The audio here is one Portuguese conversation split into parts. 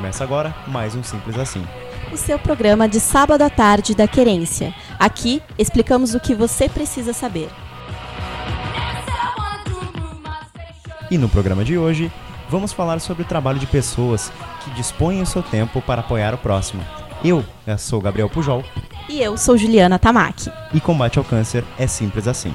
Começa agora mais um Simples Assim. O seu programa de sábado à tarde da Querência. Aqui explicamos o que você precisa saber. E no programa de hoje, vamos falar sobre o trabalho de pessoas que dispõem o seu tempo para apoiar o próximo. Eu, eu sou Gabriel Pujol. E eu sou Juliana Tamaki. E combate ao câncer é simples assim.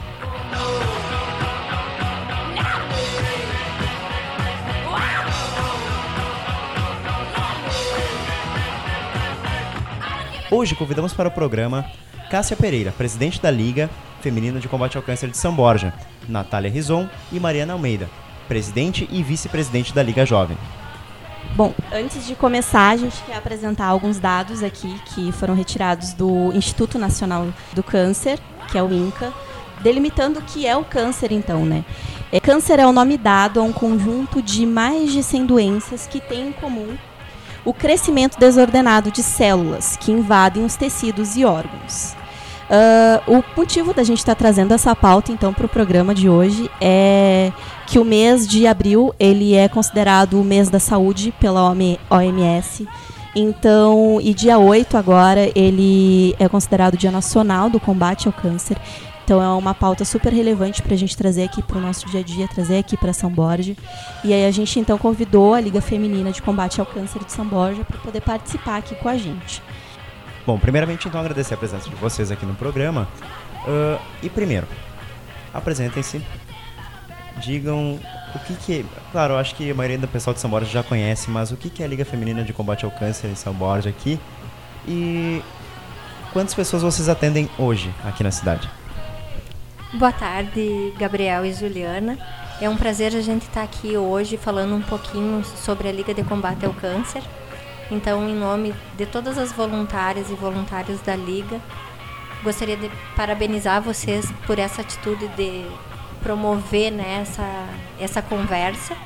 Hoje convidamos para o programa Cássia Pereira, presidente da Liga Feminina de Combate ao Câncer de São Borja, Natália Rison e Mariana Almeida, presidente e vice-presidente da Liga Jovem. Bom, antes de começar, a gente quer apresentar alguns dados aqui que foram retirados do Instituto Nacional do Câncer, que é o INCA, delimitando o que é o câncer, então, né? É, câncer é o nome dado a um conjunto de mais de 100 doenças que têm em comum o crescimento desordenado de células que invadem os tecidos e órgãos. Uh, o motivo da gente estar tá trazendo essa pauta então para o programa de hoje é que o mês de abril ele é considerado o mês da saúde pela OMS. Então, e dia 8 agora ele é considerado o Dia Nacional do Combate ao Câncer. Então é uma pauta super relevante para a gente trazer aqui para o nosso dia a dia, trazer aqui para São Borja. E aí a gente então convidou a Liga Feminina de Combate ao Câncer de São Borja para poder participar aqui com a gente. Bom, primeiramente então agradecer a presença de vocês aqui no programa. Uh, e primeiro, apresentem-se, digam o que que... Claro, acho que a maioria do pessoal de São Borja já conhece, mas o que que é a Liga Feminina de Combate ao Câncer em São Borja aqui? E quantas pessoas vocês atendem hoje aqui na cidade? Boa tarde, Gabriel e Juliana. É um prazer a gente estar aqui hoje falando um pouquinho sobre a Liga de Combate ao Câncer. Então, em nome de todas as voluntárias e voluntários da Liga, gostaria de parabenizar vocês por essa atitude de promover né, essa, essa conversa.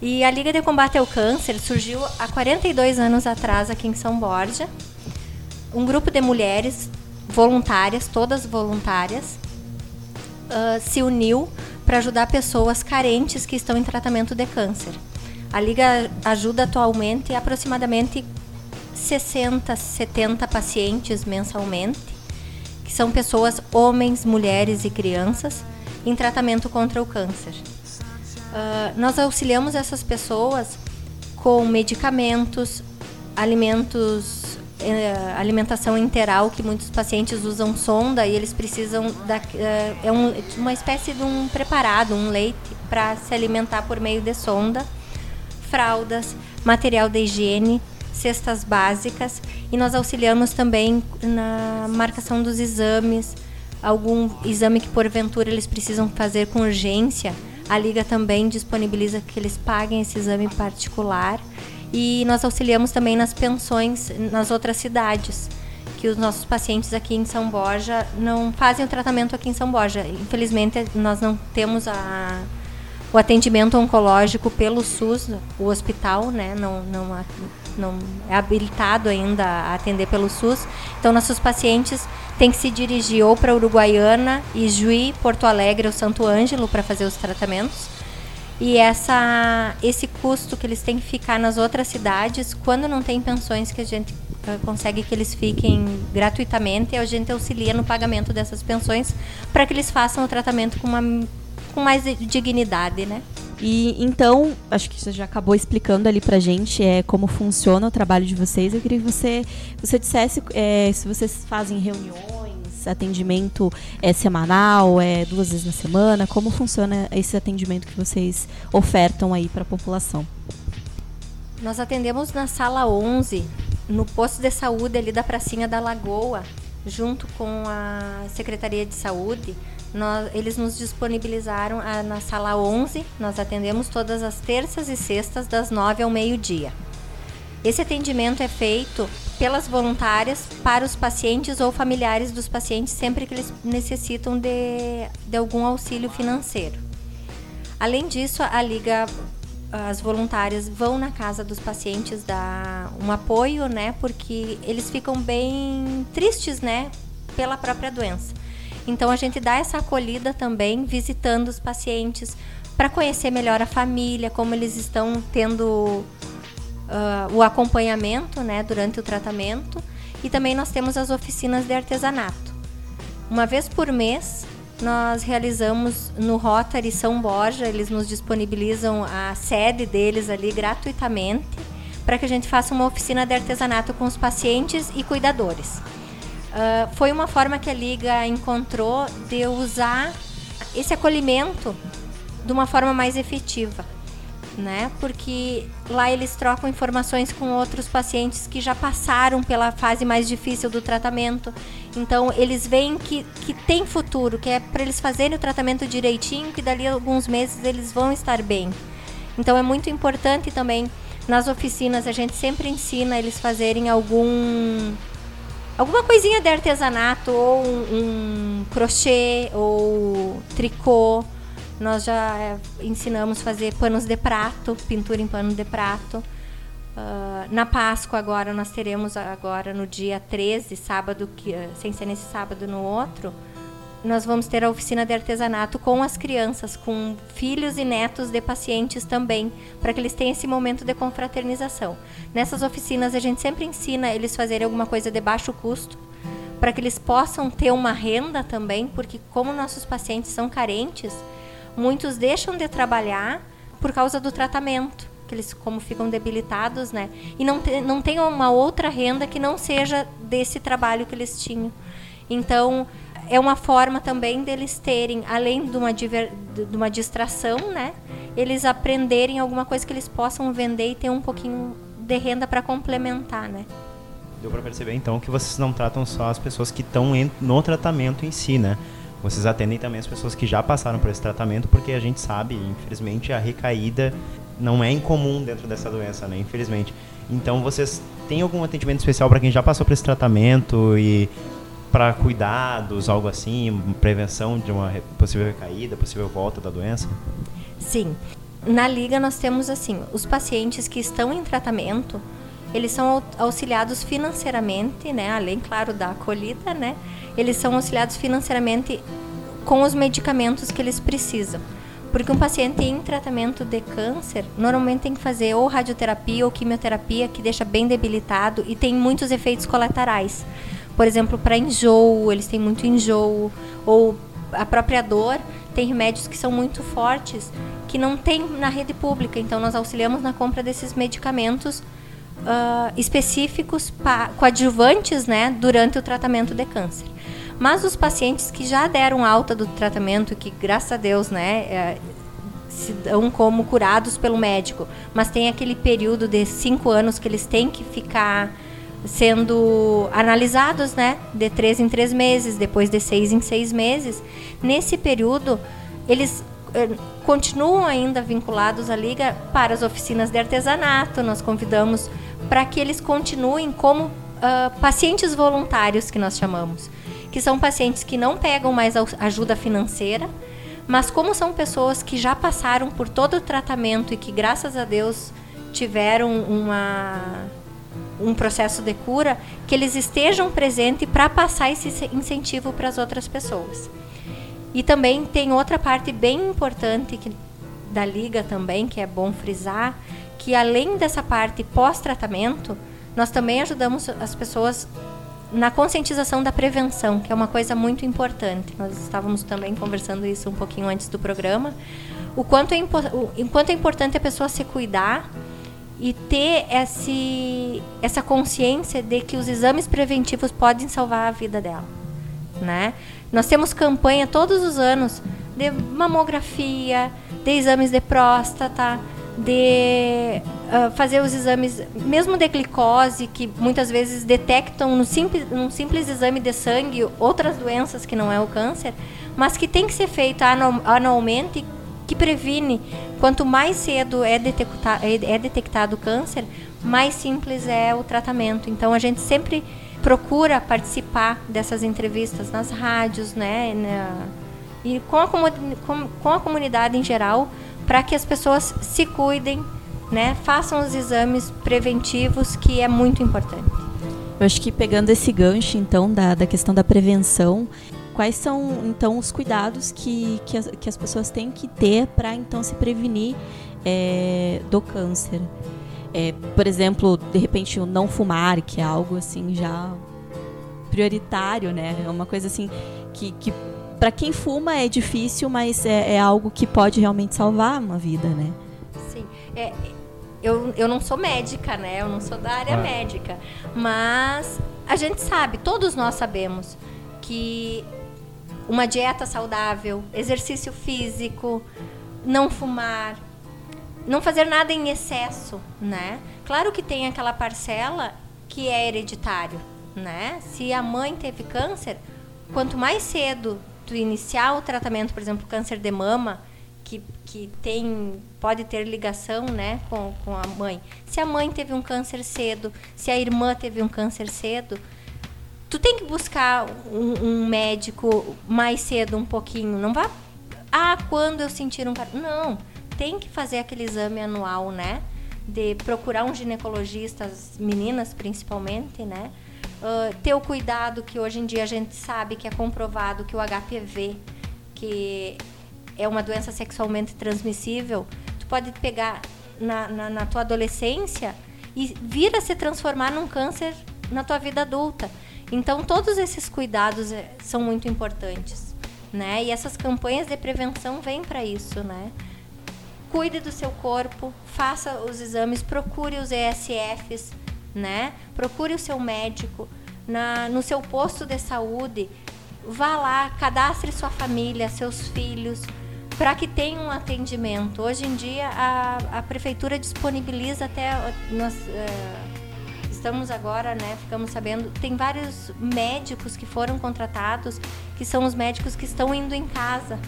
E a Liga de Combate ao Câncer surgiu há 42 anos atrás aqui em São Borja. Um grupo de mulheres voluntárias, todas voluntárias, uh, se uniu para ajudar pessoas carentes que estão em tratamento de câncer. A Liga ajuda atualmente aproximadamente 60, 70 pacientes mensalmente, que são pessoas, homens, mulheres e crianças, em tratamento contra o câncer. Uh, nós auxiliamos essas pessoas com medicamentos, alimentos é, alimentação interal que muitos pacientes usam sonda e eles precisam da, é, é um, uma espécie de um preparado, um leite para se alimentar por meio de sonda, fraldas, material de higiene, cestas básicas e nós auxiliamos também na marcação dos exames, algum exame que porventura eles precisam fazer com urgência. A liga também disponibiliza que eles paguem esse exame particular e nós auxiliamos também nas pensões nas outras cidades, que os nossos pacientes aqui em São Borja não fazem o tratamento aqui em São Borja. Infelizmente, nós não temos a, o atendimento oncológico pelo SUS, o hospital, né, não, não, não é habilitado ainda a atender pelo SUS. Então, nossos pacientes têm que se dirigir ou para Uruguaiana, Ijuí, Porto Alegre ou Santo Ângelo para fazer os tratamentos e essa, esse custo que eles têm que ficar nas outras cidades, quando não tem pensões que a gente uh, consegue que eles fiquem gratuitamente, a gente auxilia no pagamento dessas pensões para que eles façam o tratamento com, uma, com mais dignidade, né? E então, acho que você já acabou explicando ali pra gente é, como funciona o trabalho de vocês. Eu queria que você, você dissesse é, se vocês fazem reuniões atendimento é semanal, é duas vezes na semana? Como funciona esse atendimento que vocês ofertam aí para a população? Nós atendemos na sala 11, no posto de saúde ali da pracinha da Lagoa, junto com a Secretaria de Saúde. Nós, eles nos disponibilizaram a, na sala 11. Nós atendemos todas as terças e sextas, das 9 ao meio-dia. Esse atendimento é feito pelas voluntárias para os pacientes ou familiares dos pacientes sempre que eles necessitam de, de algum auxílio financeiro. Além disso, a Liga, as voluntárias vão na casa dos pacientes dar um apoio, né? Porque eles ficam bem tristes, né? Pela própria doença. Então a gente dá essa acolhida também, visitando os pacientes, para conhecer melhor a família, como eles estão tendo uh, o acompanhamento né, durante o tratamento e também nós temos as oficinas de artesanato. Uma vez por mês, nós realizamos no Rotary São Borja, eles nos disponibilizam a sede deles ali gratuitamente para que a gente faça uma oficina de artesanato com os pacientes e cuidadores. Uh, foi uma forma que a Liga encontrou de usar esse acolhimento de uma forma mais efetiva né? Porque lá eles trocam informações com outros pacientes que já passaram pela fase mais difícil do tratamento. Então eles veem que, que tem futuro, que é para eles fazerem o tratamento direitinho, que dali a alguns meses eles vão estar bem. Então é muito importante também nas oficinas a gente sempre ensina eles fazerem algum alguma coisinha de artesanato ou um, um crochê ou tricô nós já é, ensinamos a fazer panos de prato, pintura em pano de prato. Uh, na Páscoa agora nós teremos agora no dia 13, sábado, que, uh, sem ser nesse sábado no outro, nós vamos ter a oficina de artesanato com as crianças, com filhos e netos de pacientes também, para que eles tenham esse momento de confraternização. Nessas oficinas a gente sempre ensina eles fazerem alguma coisa de baixo custo, para que eles possam ter uma renda também, porque como nossos pacientes são carentes, muitos deixam de trabalhar por causa do tratamento, que eles como ficam debilitados, né? E não, te, não tem uma outra renda que não seja desse trabalho que eles tinham. Então, é uma forma também deles terem, além de uma, diver, de uma distração, né? Eles aprenderem alguma coisa que eles possam vender e ter um pouquinho de renda para complementar, né? Deu para perceber então que vocês não tratam só as pessoas que estão no tratamento em si, né? Vocês atendem também as pessoas que já passaram por esse tratamento, porque a gente sabe, infelizmente, a recaída não é incomum dentro dessa doença, né? Infelizmente. Então, vocês têm algum atendimento especial para quem já passou por esse tratamento e para cuidados, algo assim, prevenção de uma possível recaída, possível volta da doença? Sim. Na liga nós temos assim, os pacientes que estão em tratamento, eles são auxiliados financeiramente, né, além claro da acolhida, né? eles são auxiliados financeiramente com os medicamentos que eles precisam. Porque um paciente em tratamento de câncer normalmente tem que fazer ou radioterapia ou quimioterapia, que deixa bem debilitado e tem muitos efeitos colaterais. Por exemplo, para enjoo, eles têm muito enjoo, ou a própria dor, tem remédios que são muito fortes, que não tem na rede pública. Então, nós auxiliamos na compra desses medicamentos uh, específicos, coadjuvantes, né, durante o tratamento de câncer. Mas os pacientes que já deram alta do tratamento, que graças a Deus, né, é, se dão como curados pelo médico, mas tem aquele período de cinco anos que eles têm que ficar sendo analisados, né, de três em três meses, depois de seis em seis meses. Nesse período, eles eh, continuam ainda vinculados à liga para as oficinas de artesanato. Nós convidamos para que eles continuem como uh, pacientes voluntários que nós chamamos que são pacientes que não pegam mais ajuda financeira, mas como são pessoas que já passaram por todo o tratamento e que graças a Deus tiveram uma um processo de cura, que eles estejam presentes para passar esse incentivo para as outras pessoas. E também tem outra parte bem importante que, da liga também, que é bom frisar, que além dessa parte pós-tratamento, nós também ajudamos as pessoas na conscientização da prevenção, que é uma coisa muito importante. Nós estávamos também conversando isso um pouquinho antes do programa. O quanto é, o quanto é importante a pessoa se cuidar e ter esse, essa consciência de que os exames preventivos podem salvar a vida dela. Né? Nós temos campanha todos os anos de mamografia, de exames de próstata, de uh, fazer os exames, mesmo de glicose, que muitas vezes detectam no simples, num simples exame de sangue outras doenças que não é o câncer, mas que tem que ser feito anualmente, que previne. Quanto mais cedo é, detecta, é, é detectado o câncer, mais simples é o tratamento. Então a gente sempre procura participar dessas entrevistas nas rádios, né, na, e com a, com, com a comunidade em geral, para que as pessoas se cuidem, né? Façam os exames preventivos, que é muito importante. Eu acho que pegando esse gancho, então, da, da questão da prevenção, quais são, então, os cuidados que, que, as, que as pessoas têm que ter para, então, se prevenir é, do câncer? é, por exemplo, de repente o não fumar, que é algo assim já prioritário, né? É uma coisa assim que, que para quem fuma é difícil, mas é, é, algo que pode realmente salvar uma vida, né? Sim. É, eu, eu não sou médica, né? Eu não sou da área ah. médica. Mas a gente sabe, todos nós sabemos, que uma dieta saudável, exercício físico, não fumar, não fazer nada em excesso, né? Claro que tem aquela parcela que é hereditário, né? Se a mãe teve câncer, quanto mais cedo tu iniciar o tratamento, por exemplo, câncer de mama, que, que tem pode ter ligação né, com, com a mãe. Se a mãe teve um câncer cedo, se a irmã teve um câncer cedo, tu tem que buscar um, um médico mais cedo um pouquinho. Não vá, ah, quando eu sentir um Não, tem que fazer aquele exame anual, né? De procurar um ginecologista, as meninas principalmente, né? Uh, ter o cuidado que hoje em dia a gente sabe que é comprovado que o HPV, que é uma doença sexualmente transmissível, tu pode pegar na, na, na tua adolescência e vir a se transformar num câncer na tua vida adulta. Então, todos esses cuidados eh, são muito importantes, né? E essas campanhas de prevenção vêm para isso, né? Cuide do seu corpo, faça os exames, procure os ESFs, né? Procure o seu médico na, no seu posto de saúde. Vá lá, cadastre sua família, seus filhos, para que tenha um atendimento. Hoje em dia, a, a prefeitura disponibiliza até. Nós, é, estamos agora, né, ficamos sabendo, tem vários médicos que foram contratados, que são os médicos que estão indo em casa,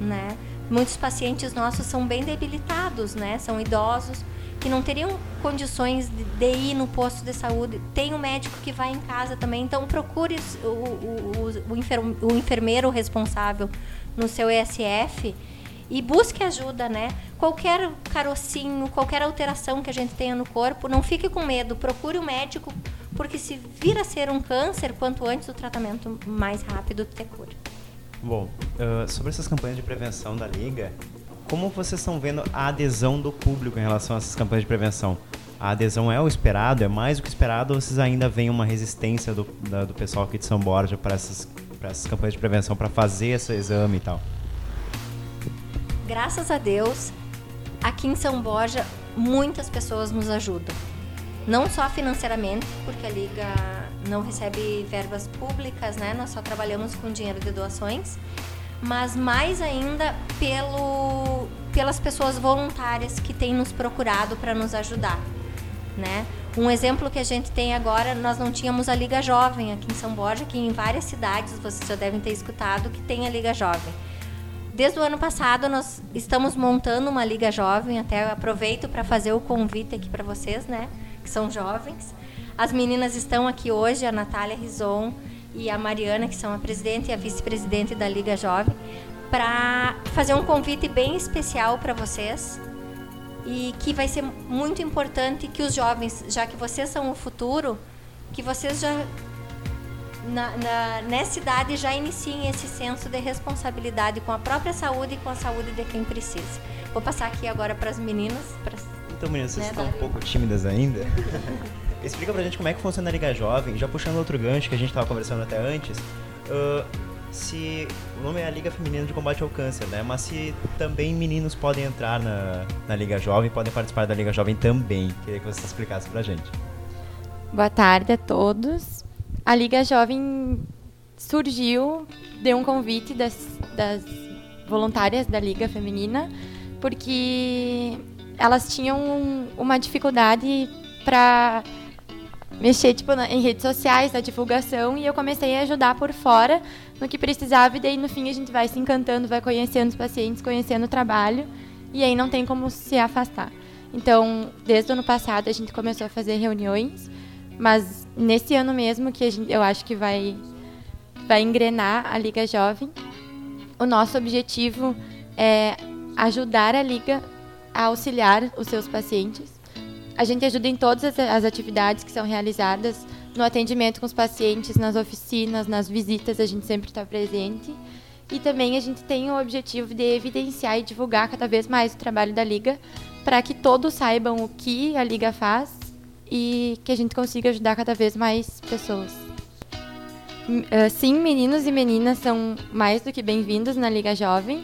né? Muitos pacientes nossos são bem debilitados, né? São idosos que não teriam condições de, de ir no posto de saúde. Tem um médico que vai em casa também, então procure o, o, o, o enfermeiro responsável no seu ESF e busque ajuda, né? Qualquer carocinho, qualquer alteração que a gente tenha no corpo, não fique com medo, procure o um médico, porque se vir a ser um câncer, quanto antes o tratamento mais rápido te cura. Bom, uh, sobre essas campanhas de prevenção da Liga, como vocês estão vendo a adesão do público em relação a essas campanhas de prevenção? A adesão é o esperado? É mais do que esperado ou vocês ainda veem uma resistência do, da, do pessoal aqui de São Borja para essas essas campanhas de prevenção, para fazer esse exame e tal? Graças a Deus, aqui em São Borja, muitas pessoas nos ajudam. Não só financeiramente, porque a Liga não recebe verbas públicas, né? Nós só trabalhamos com dinheiro de doações, mas mais ainda pelo, pelas pessoas voluntárias que têm nos procurado para nos ajudar, né? Um exemplo que a gente tem agora, nós não tínhamos a Liga Jovem aqui em São Borja, que em várias cidades vocês já devem ter escutado que tem a Liga Jovem. Desde o ano passado nós estamos montando uma Liga Jovem, até aproveito para fazer o convite aqui para vocês, né, que são jovens. As meninas estão aqui hoje, a Natália Rison e a Mariana, que são a presidente e a vice-presidente da Liga Jovem, para fazer um convite bem especial para vocês e que vai ser muito importante que os jovens, já que vocês são o futuro, que vocês já na, na, nessa idade já iniciem esse senso de responsabilidade com a própria saúde e com a saúde de quem precisa. Vou passar aqui agora para as meninas. Pra, então, meninas, vocês né, estão um pouco tímidas ainda? Explica pra gente como é que funciona a Liga Jovem, já puxando outro gancho que a gente estava conversando até antes. Uh, se o nome é a Liga Feminina de Combate ao Câncer, né? Mas se também meninos podem entrar na, na Liga Jovem, podem participar da Liga Jovem também. Queria que você explicasse pra gente. Boa tarde a todos. A Liga Jovem surgiu de um convite das, das voluntárias da Liga Feminina, porque elas tinham uma dificuldade para mexer tipo, na, em redes sociais, na divulgação, e eu comecei a ajudar por fora no que precisava, e daí no fim a gente vai se encantando, vai conhecendo os pacientes, conhecendo o trabalho, e aí não tem como se afastar. Então, desde o ano passado a gente começou a fazer reuniões, mas nesse ano mesmo que gente, eu acho que vai, vai engrenar a Liga Jovem, o nosso objetivo é ajudar a Liga a auxiliar os seus pacientes a gente ajuda em todas as atividades que são realizadas, no atendimento com os pacientes, nas oficinas, nas visitas, a gente sempre está presente. E também a gente tem o objetivo de evidenciar e divulgar cada vez mais o trabalho da Liga, para que todos saibam o que a Liga faz e que a gente consiga ajudar cada vez mais pessoas. Ah, sim, meninos e meninas são mais do que bem-vindos na Liga Jovem.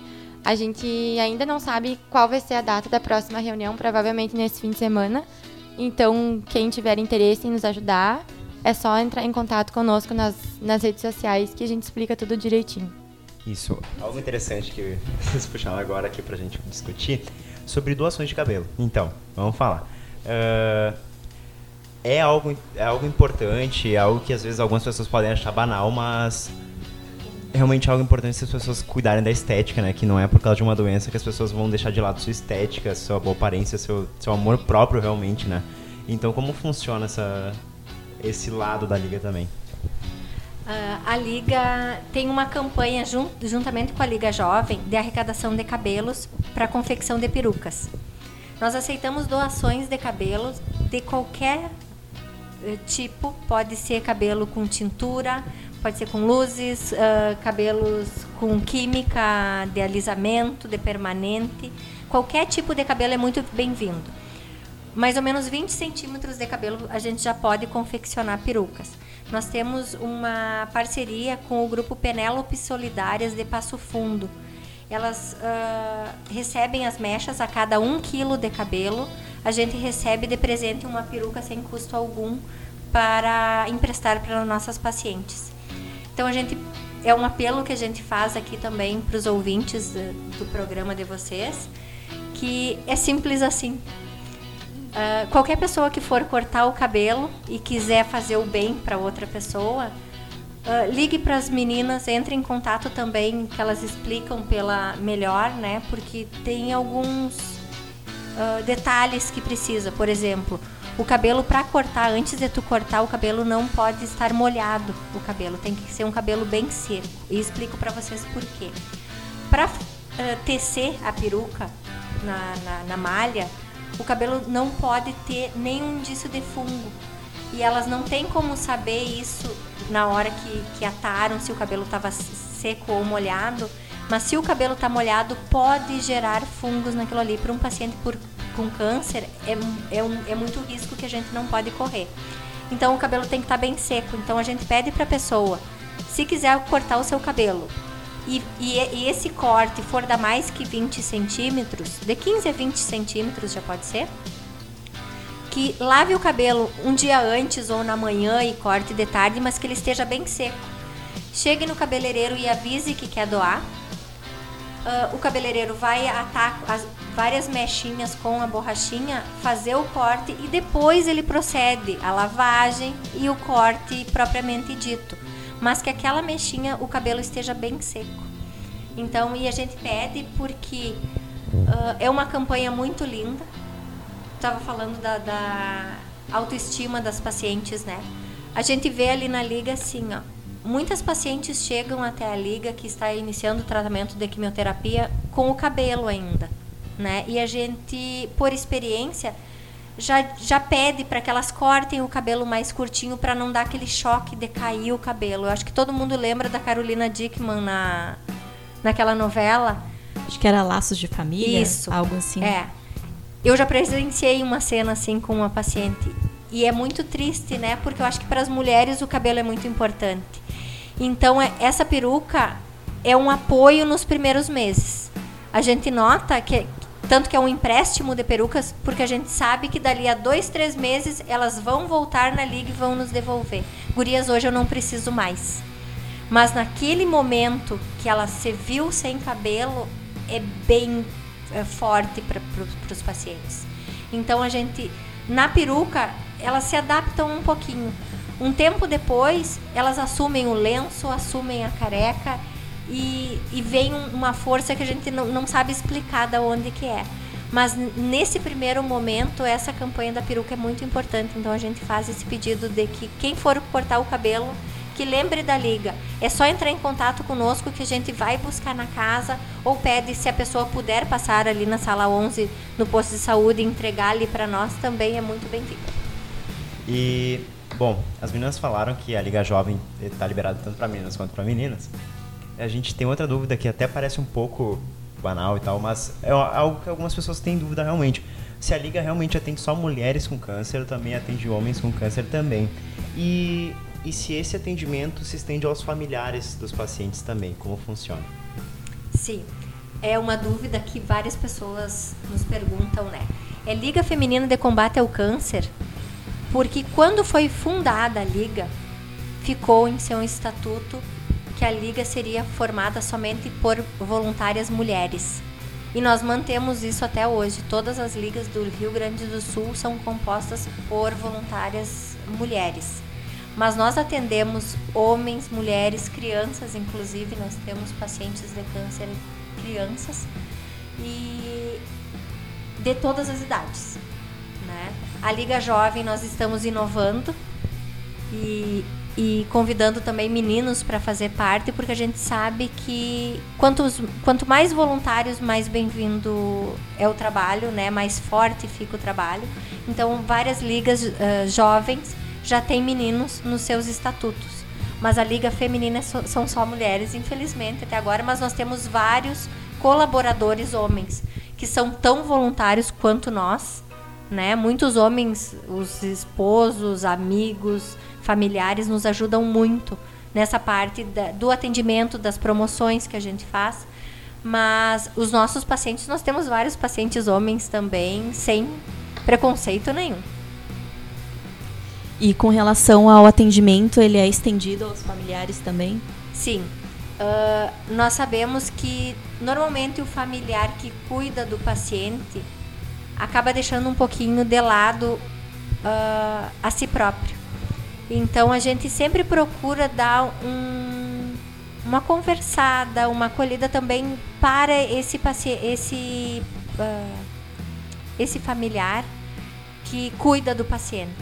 A gente ainda não sabe qual vai ser a data da próxima reunião, provavelmente nesse fim de semana. Então, quem tiver interesse em nos ajudar, é só entrar em contato conosco nas, nas redes sociais que a gente explica tudo direitinho. Isso. Algo interessante que vocês puxaram agora aqui pra gente discutir sobre doações de cabelo. Então, vamos falar. Uh, é, algo, é algo importante, é algo que às vezes algumas pessoas podem achar banal, mas realmente é algo importante se as pessoas cuidarem da estética, né? Que não é por causa de uma doença que as pessoas vão deixar de lado sua estética, sua boa aparência, seu, seu amor próprio realmente, né? Então, como funciona essa, esse lado da liga também? Uh, a Liga tem uma campanha jun juntamente com a Liga Jovem de arrecadação de cabelos para confecção de perucas. Nós aceitamos doações de cabelos de qualquer uh, tipo, pode ser cabelo com tintura, pode ser com luzes, uh, cabelos com química de alisamento, de permanente. Qualquer tipo de cabelo é muito bem-vindo. Mais ou menos 20 centímetros de cabelo a gente já pode confeccionar perucas. Nós temos uma parceria com o grupo Penélope Solidárias de Passo Fundo. Elas uh, recebem as mechas a cada um quilo de cabelo. A gente recebe de presente uma peruca sem custo algum para emprestar para nossas pacientes. Então a gente é um apelo que a gente faz aqui também para os ouvintes do, programa de vocês, que é simples assim. Uh, qualquer pessoa que for cortar o cabelo e quiser fazer o bem para outra pessoa, uh, ligue para as meninas, entre em contato também, que elas explicam pela melhor, né? Porque tem alguns uh, detalhes que precisa. Por exemplo, o cabelo para cortar, antes de tu cortar o cabelo, não pode estar molhado o cabelo, tem que ser um cabelo bem seco. E explico para vocês por quê. Para tecer a peruca na, na, na malha, o cabelo não pode ter nenhum indício de fungo. E elas não têm como saber isso na hora que, que ataram, se o cabelo estava seco ou molhado. Mas se o cabelo está molhado, pode gerar fungos naquilo ali. Para um paciente por, com câncer, é, é, um, é muito risco que a gente não pode correr. Então o cabelo tem que estar tá bem seco. Então a gente pede para a pessoa, se quiser cortar o seu cabelo, e, e, e, esse corte for da mais que 20 centímetros, de 15 a 20 centímetros já pode ser, que lave o cabelo um dia antes ou na manhã e corte de tarde, mas que ele esteja bem seco. Chegue no cabeleireiro e avise que quer doar. Uh, o cabeleireiro vai atar várias mechinhas com a borrachinha, fazer o corte e depois ele procede à lavagem e o corte propriamente dito mas que aquela mexinha o cabelo esteja bem seco. Então, e a gente pede porque uh, é uma campanha muito linda. Estava falando da, da, autoestima das pacientes, né? A gente vê ali na liga assim, ó. Muitas pacientes chegam até a liga que está iniciando o tratamento de quimioterapia com o cabelo ainda, né? E a gente, por experiência, já, já pede para que elas cortem o cabelo mais curtinho para não dar aquele choque de cair o cabelo. Eu acho que todo mundo lembra da Carolina Dickman na, naquela novela. Acho que era Laços de Família, Isso. algo assim. É. Eu já presenciei uma cena assim com uma paciente e é muito triste, né? Porque eu acho que para as mulheres o cabelo é muito importante. Então é, essa peruca é um apoio nos primeiros meses. A gente nota que, tanto que é um empréstimo de perucas, porque a gente sabe que dali a dois, três meses elas vão voltar na liga e vão nos devolver. Gurias, hoje eu não preciso mais. Mas naquele momento que ela se viu sem cabelo, é bem é, forte para pro, os pacientes. Então a gente, na peruca, elas se adaptam um pouquinho. Um tempo depois, elas assumem o lenço, assumem a careca e, e vem uma força que a gente não, não sabe explicar da onde que é. Mas nesse primeiro momento, essa campanha da peruca é muito importante. Então a gente faz esse pedido de que quem for cortar o cabelo, que lembre da liga. É só entrar em contato conosco que a gente vai buscar na casa ou pede se a pessoa puder passar ali na sala 11 no posto de saúde e entregar ali para nós também é muito bem-vindo. E bom, as meninas falaram que a Liga Jovem está liberada tanto para meninas quanto para meninas. A gente tem outra dúvida que até parece um pouco banal e tal, mas é algo que algumas pessoas têm dúvida realmente. Se a liga realmente atende só mulheres com câncer, também atende homens com câncer também. E, e se esse atendimento se estende aos familiares dos pacientes também, como funciona? Sim, é uma dúvida que várias pessoas nos perguntam, né? É Liga Feminina de Combate ao Câncer, porque quando foi fundada a liga, ficou em seu estatuto que a liga seria formada somente por voluntárias mulheres. E nós mantemos isso até hoje. Todas as ligas do Rio Grande do Sul são compostas por voluntárias mulheres. Mas nós atendemos homens, mulheres, crianças, inclusive nós temos pacientes de câncer crianças e de todas as idades. Né? A Liga Jovem nós estamos inovando e e convidando também meninos para fazer parte, porque a gente sabe que quantos, quanto mais voluntários, mais bem-vindo é o trabalho, né? mais forte fica o trabalho. Então, várias ligas uh, jovens já têm meninos nos seus estatutos. Mas a liga feminina são só mulheres, infelizmente, até agora, mas nós temos vários colaboradores homens que são tão voluntários quanto nós, né? Muitos homens, os esposos, amigos, familiares nos ajudam muito nessa parte da, do atendimento, das promoções que a gente faz. Mas os nossos pacientes, nós temos vários pacientes homens também, sem preconceito nenhum. E com relação ao atendimento, ele é estendido aos familiares também? Sim. Uh, nós sabemos que normalmente o familiar que cuida do paciente acaba deixando um pouquinho de lado uh, a si próprio. Então a gente sempre procura dar um, uma conversada, uma acolhida também para esse paciente, esse, uh, esse familiar que cuida do paciente.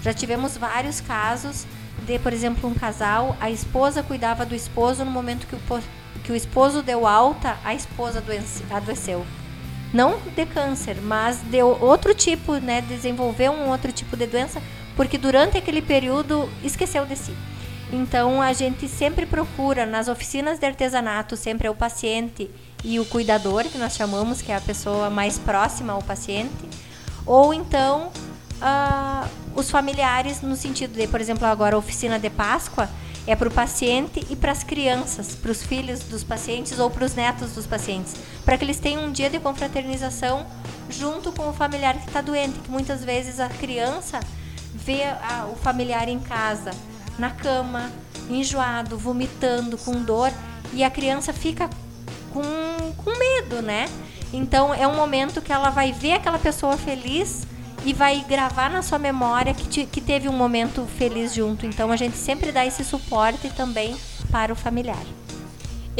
Já tivemos vários casos de, por exemplo, um casal, a esposa cuidava do esposo no momento que o, que o esposo deu alta, a esposa adoeceu. Não de câncer, mas de outro tipo, né? Desenvolveu um outro tipo de doença porque durante aquele período esqueceu de si. Então a gente sempre procura nas oficinas de artesanato, sempre é o paciente e o cuidador, que nós chamamos, que é a pessoa mais próxima ao paciente, ou então uh, os familiares, no sentido de, por exemplo, agora a oficina de Páscoa é para o paciente e para as crianças, para os filhos dos pacientes ou para os netos dos pacientes, para que eles tenham um dia de confraternização junto com o familiar que está doente, que muitas vezes a criança vê a, o familiar em casa, na cama, enjoado, vomitando, com dor, e a criança fica com, com medo, né? Então é um momento que ela vai ver aquela pessoa feliz e vai gravar na sua memória que, te, que teve um momento feliz junto. Então a gente sempre dá esse suporte também para o familiar.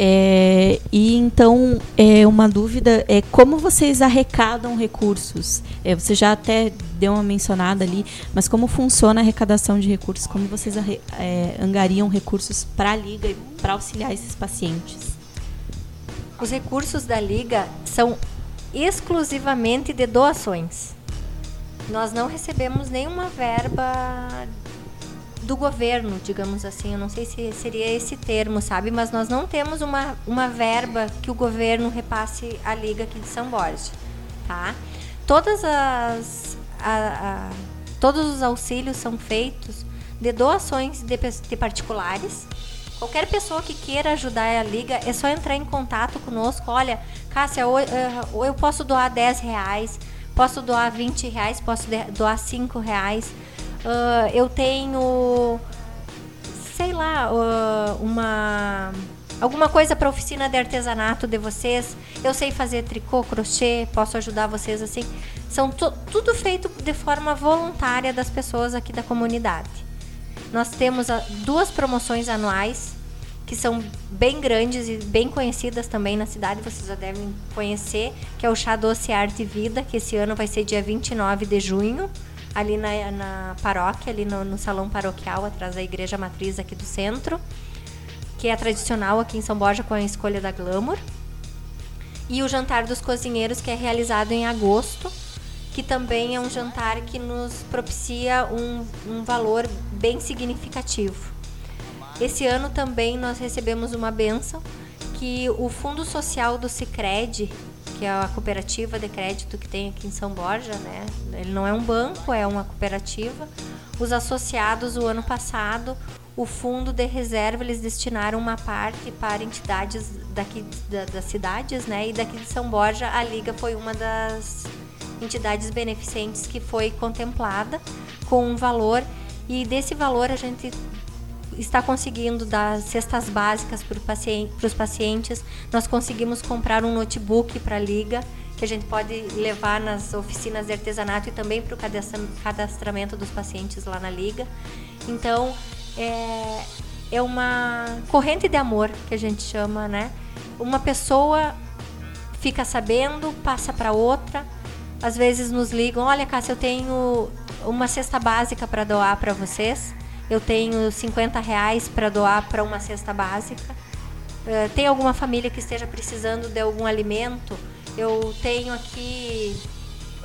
É, e então, é uma dúvida é como vocês arrecadam recursos? É, você já até deu uma mencionada ali, mas como funciona a arrecadação de recursos? Como vocês é, angariam recursos para a Liga e para auxiliar esses pacientes? Os recursos da Liga são exclusivamente de doações. Nós não recebemos nenhuma verba do governo, digamos assim. Eu não sei se seria esse termo, sabe? Mas nós não temos uma, uma verba que o governo repasse à Liga aqui de São Borja, tá? Todas as... A, a, todos os auxílios são feitos de doações de, de particulares. Qualquer pessoa que queira ajudar a Liga, é só entrar em contato conosco. Olha, Cássia, ou eu posso doar 10 reais, posso doar 20 reais, posso doar 5 reais Uh, eu tenho, sei lá, uh, uma alguma coisa para oficina de artesanato de vocês. Eu sei fazer tricô, crochê, posso ajudar vocês assim. São tudo feito de forma voluntária das pessoas aqui da comunidade. Nós temos a, duas promoções anuais que são bem grandes e bem conhecidas também na cidade, vocês já devem conhecer, que é o Chá Doce Arte e Vida, que esse ano vai ser dia 29 de junho ali na, na paróquia, ali no, no, salão paroquial, atrás da igreja matriz aqui do centro, que é tradicional aqui em São Borja com a escolha da Glamour. E o jantar dos cozinheiros, que é realizado em agosto, que também é um jantar que nos propicia um, um valor bem significativo. Esse ano também nós recebemos uma benção que o Fundo Social do Sicredi, que é a cooperativa de crédito que tem aqui em São Borja, né? Ele não é um banco, é uma cooperativa. Os associados, o ano passado, o fundo de reserva eles destinaram uma parte para entidades daqui da, das cidades, né? E daqui de São Borja, a liga foi uma das entidades beneficentes que foi contemplada com um valor e desse valor a gente está conseguindo dar cestas básicas para paciente, os pacientes. Nós conseguimos comprar um notebook para a liga que a gente pode levar nas oficinas de artesanato e também para o cadastramento dos pacientes lá na liga. Então é, é uma corrente de amor que a gente chama, né? Uma pessoa fica sabendo, passa para outra. Às vezes nos ligam, olha, Cássia, eu tenho uma cesta básica para doar para vocês. Eu tenho 50 reais para doar para uma cesta básica. Uh, tem alguma família que esteja precisando de algum alimento? Eu tenho aqui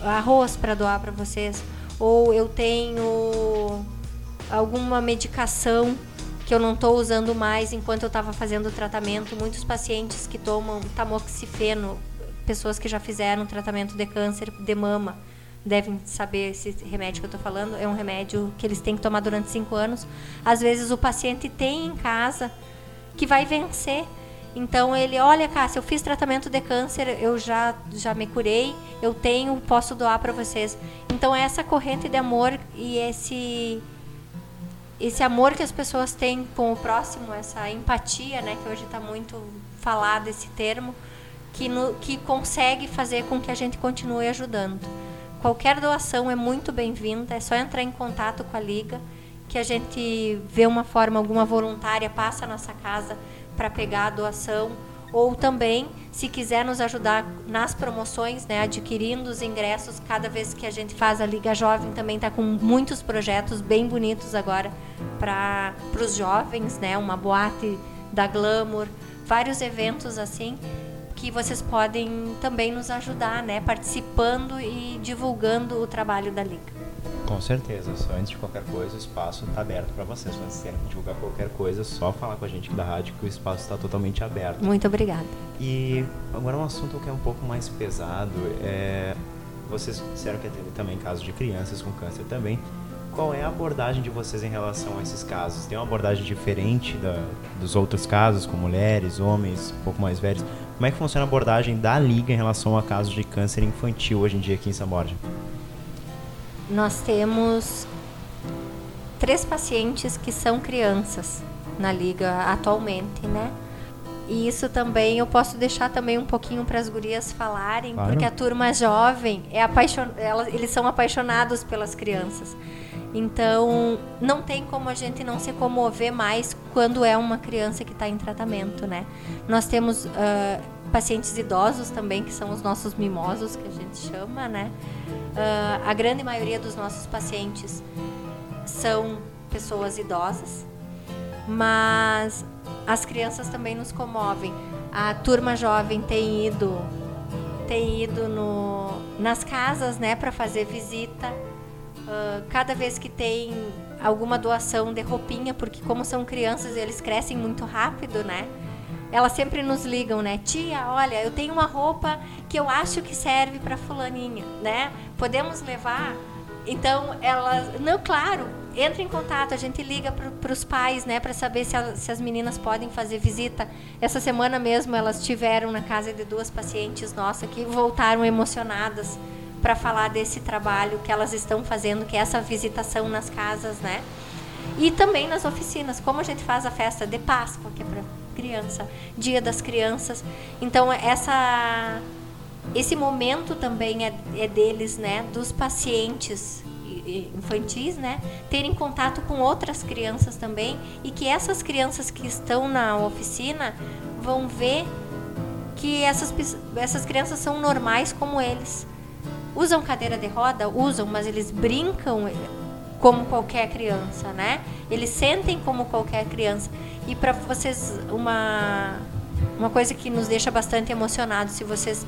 arroz para doar para vocês. Ou eu tenho alguma medicação que eu não estou usando mais enquanto eu estava fazendo o tratamento. Muitos pacientes que tomam tamoxifeno, pessoas que já fizeram tratamento de câncer de mama, devem saber esse remédio que eu estou falando. É um remédio que eles têm que tomar durante cinco anos. Às vezes o paciente tem em casa que vai vencer. Então ele, olha, Cássia, eu fiz tratamento de câncer, eu já já me curei, eu tenho, posso doar para vocês. Então essa corrente de amor e esse esse amor que as pessoas têm com o próximo, essa empatia, né, que hoje está muito falado esse termo, que, no, que consegue fazer com que a gente continue ajudando. Qualquer doação é muito bem-vinda, é só entrar em contato com a Liga, que a gente vê uma forma, alguma voluntária passa a nossa casa para pegar a doação. Ou também, se quiser nos ajudar nas promoções, né, adquirindo os ingressos, cada vez que a gente faz a Liga Jovem, também está com muitos projetos bem bonitos agora para os jovens, né, uma boate da Glamour, vários eventos assim que vocês podem também nos ajudar, né, participando e divulgando o trabalho da Liga. Com certeza. Só antes de qualquer coisa, o espaço está aberto para vocês. Se vocês divulgar qualquer coisa, é só falar com a gente aqui da rádio que o espaço está totalmente aberto. Muito obrigada. E agora um assunto que é um pouco mais pesado. É... Vocês disseram que atendem também casos de crianças com câncer também. Qual é a abordagem de vocês em relação a esses casos? Tem uma abordagem diferente da, dos outros casos, com mulheres, homens, um pouco mais velhos? Como é que funciona a abordagem da Liga em relação a casos de câncer infantil hoje em dia aqui em São Borja? nós temos três pacientes que são crianças na liga atualmente, né? E isso também eu posso deixar também um pouquinho para as gurias falarem, claro. porque a turma jovem é apaixon... Elas, eles são apaixonados pelas crianças. Então, não tem como a gente não se comover mais quando é uma criança que está em tratamento, né? Nós temos uh, pacientes idosos também, que são os nossos mimosos, que a gente chama, né? Uh, a grande maioria dos nossos pacientes são pessoas idosas, mas as crianças também nos comovem. A turma jovem tem ido tem ido no, nas casas, né, para fazer visita. Uh, cada vez que tem alguma doação de roupinha, porque como são crianças, eles crescem muito rápido, né? elas sempre nos ligam, né? Tia, olha, eu tenho uma roupa que eu acho que serve para fulaninha, né? Podemos levar? Então, elas, não, claro, entra em contato, a gente liga para os pais, né, para saber se, a, se, as meninas podem fazer visita. Essa semana mesmo elas tiveram na casa de duas pacientes nossas que voltaram emocionadas para falar desse trabalho que elas estão fazendo, que é essa visitação nas casas, né? E também nas oficinas, como a gente faz a festa de Páscoa, que é para criança, Dia das Crianças. Então essa esse momento também é, é deles, né, dos pacientes infantis, né, terem contato com outras crianças também e que essas crianças que estão na oficina vão ver que essas, essas crianças são normais como eles. Usam cadeira de roda? Usam, mas eles brincam como qualquer criança, né? Eles sentem como qualquer criança. E para vocês, uma, uma coisa que nos deixa bastante emocionados, se vocês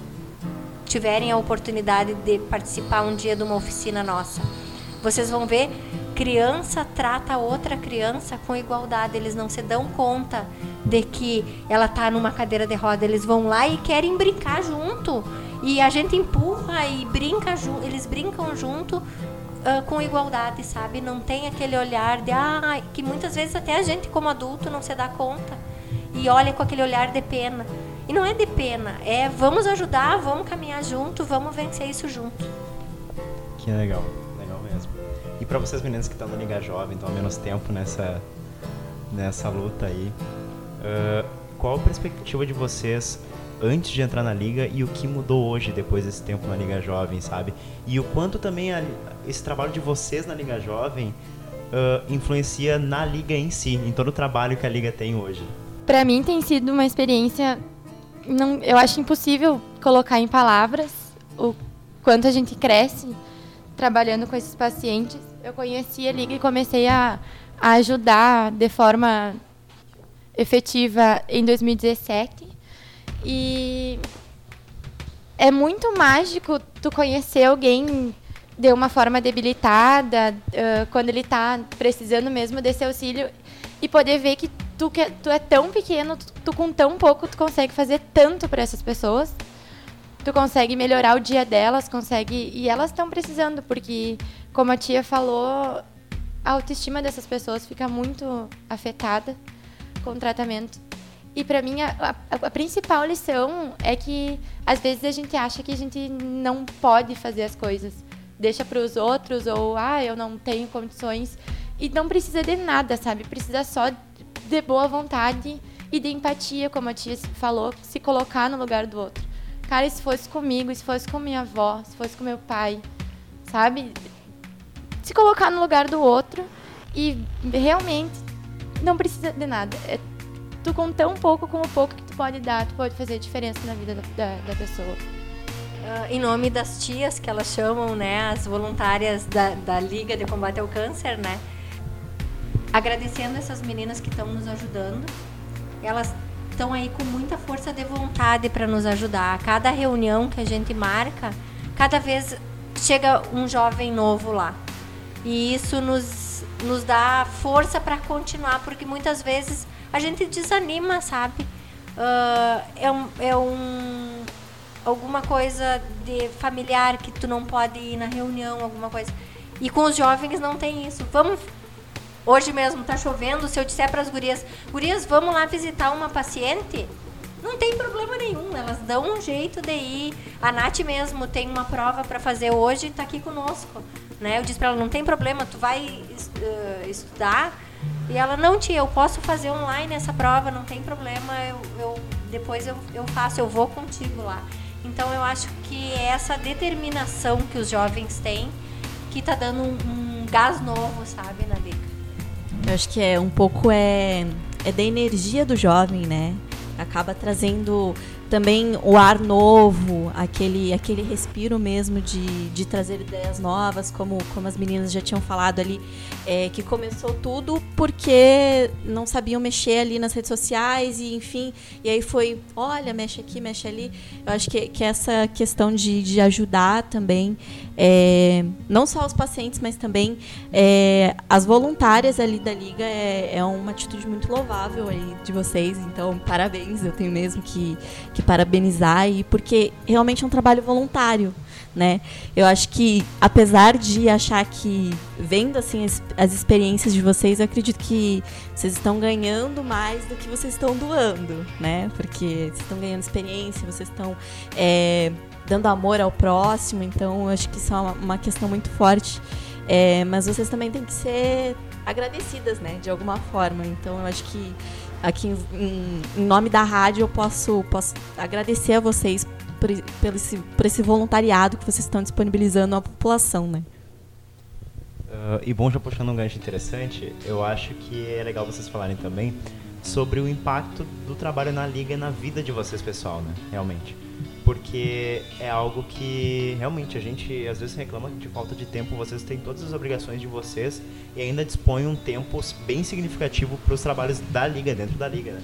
tiverem a oportunidade de participar um dia de uma oficina nossa, vocês vão ver criança trata outra criança com igualdade. Eles não se dão conta de que ela está numa cadeira de roda. Eles vão lá e querem brincar junto. E a gente empurra e brinca. Eles brincam junto uh, com igualdade, sabe? Não tem aquele olhar de ah, que muitas vezes até a gente como adulto não se dá conta e olha com aquele olhar de pena. E não é de pena, é vamos ajudar, vamos caminhar junto, vamos vencer isso junto. Que legal, legal mesmo. E para vocês meninas que estão na Liga Jovem, estão há menos tempo nessa, nessa luta aí, uh, qual a perspectiva de vocês antes de entrar na liga e o que mudou hoje depois desse tempo na Liga Jovem, sabe? E o quanto também a, esse trabalho de vocês na Liga Jovem uh, influencia na liga em si, em todo o trabalho que a liga tem hoje. Para mim tem sido uma experiência não, eu acho impossível colocar em palavras o quanto a gente cresce trabalhando com esses pacientes. Eu conheci a Liga e comecei a, a ajudar de forma efetiva em 2017. E é muito mágico tu conhecer alguém de uma forma debilitada, uh, quando ele está precisando mesmo desse auxílio, e poder ver que tu, que, tu é tão pequeno, tu, tu com tão pouco, tu consegue fazer tanto para essas pessoas. Tu consegue melhorar o dia delas, consegue. E elas estão precisando, porque, como a tia falou, a autoestima dessas pessoas fica muito afetada com o tratamento. E para mim, a, a, a, principal lição é que, às vezes, a gente acha que a gente não pode fazer as coisas. Deixa para os outros, ou, ah, eu não tenho condições. E não precisa de nada, sabe? Precisa só de boa vontade e de empatia, como a tia falou, se colocar no lugar do outro. Cara, se fosse comigo, se fosse com minha avó, se fosse com meu pai, sabe? Se colocar no lugar do outro e realmente não precisa de nada. É, tu com tão pouco como o pouco que tu pode dar, tu pode fazer diferença na vida da, da, da pessoa. Uh, em nome das tias que elas chamam, né, as voluntárias da, da Liga de Combate ao Câncer, né, agradecendo essas meninas que estão nos ajudando. Elas estão aí com muita força de vontade para nos ajudar. Cada reunião que a gente marca, cada vez chega um jovem novo lá. E isso nos, nos dá força para continuar, porque muitas vezes a gente desanima, sabe? Uh, é, um, é um alguma coisa de familiar que tu não pode ir na reunião, alguma coisa. E com os jovens não tem isso. Vamos Hoje mesmo tá chovendo, se eu disser para as gurias, gurias, vamos lá visitar uma paciente, não tem problema nenhum, elas dão um jeito de ir. A Nath mesmo tem uma prova para fazer hoje tá aqui conosco, né? Eu disse para ela, não tem problema, tu vai uh, estudar. E ela, não tia, eu posso fazer online essa prova, não tem problema, eu, eu depois eu, eu faço, eu vou contigo lá. Então eu acho que é essa determinação que os jovens têm que tá dando um, um gás novo, sabe, na vida. Eu acho que é um pouco é, é da energia do jovem, né? Acaba trazendo também o ar novo, aquele, aquele respiro mesmo de, de trazer ideias novas, como, como as meninas já tinham falado ali, é, que começou tudo porque não sabiam mexer ali nas redes sociais e enfim, e aí foi, olha, mexe aqui, mexe ali. Eu acho que, que essa questão de, de ajudar também, é, não só os pacientes, mas também é, as voluntárias ali da Liga é, é uma atitude muito louvável aí de vocês, então parabéns, eu tenho mesmo que que parabenizar e porque realmente é um trabalho voluntário, né? Eu acho que apesar de achar que vendo assim as, as experiências de vocês, eu acredito que vocês estão ganhando mais do que vocês estão doando, né? Porque vocês estão ganhando experiência, vocês estão é, dando amor ao próximo, então eu acho que isso é uma, uma questão muito forte. É, mas vocês também têm que ser agradecidas, né? De alguma forma. Então eu acho que aqui em, em, nome da rádio eu posso, posso agradecer a vocês por, por, esse, por esse voluntariado que vocês estão disponibilizando à população, né? Uh, e bom, já puxando um gancho interessante, eu acho que é legal vocês falarem também sobre o impacto do trabalho na liga e na vida de vocês, pessoal, né? Realmente porque é algo que realmente a gente às vezes reclama de falta de tempo. Vocês têm todas as obrigações de vocês e ainda dispõem um tempo bem significativo para os trabalhos da liga, dentro da liga. Né?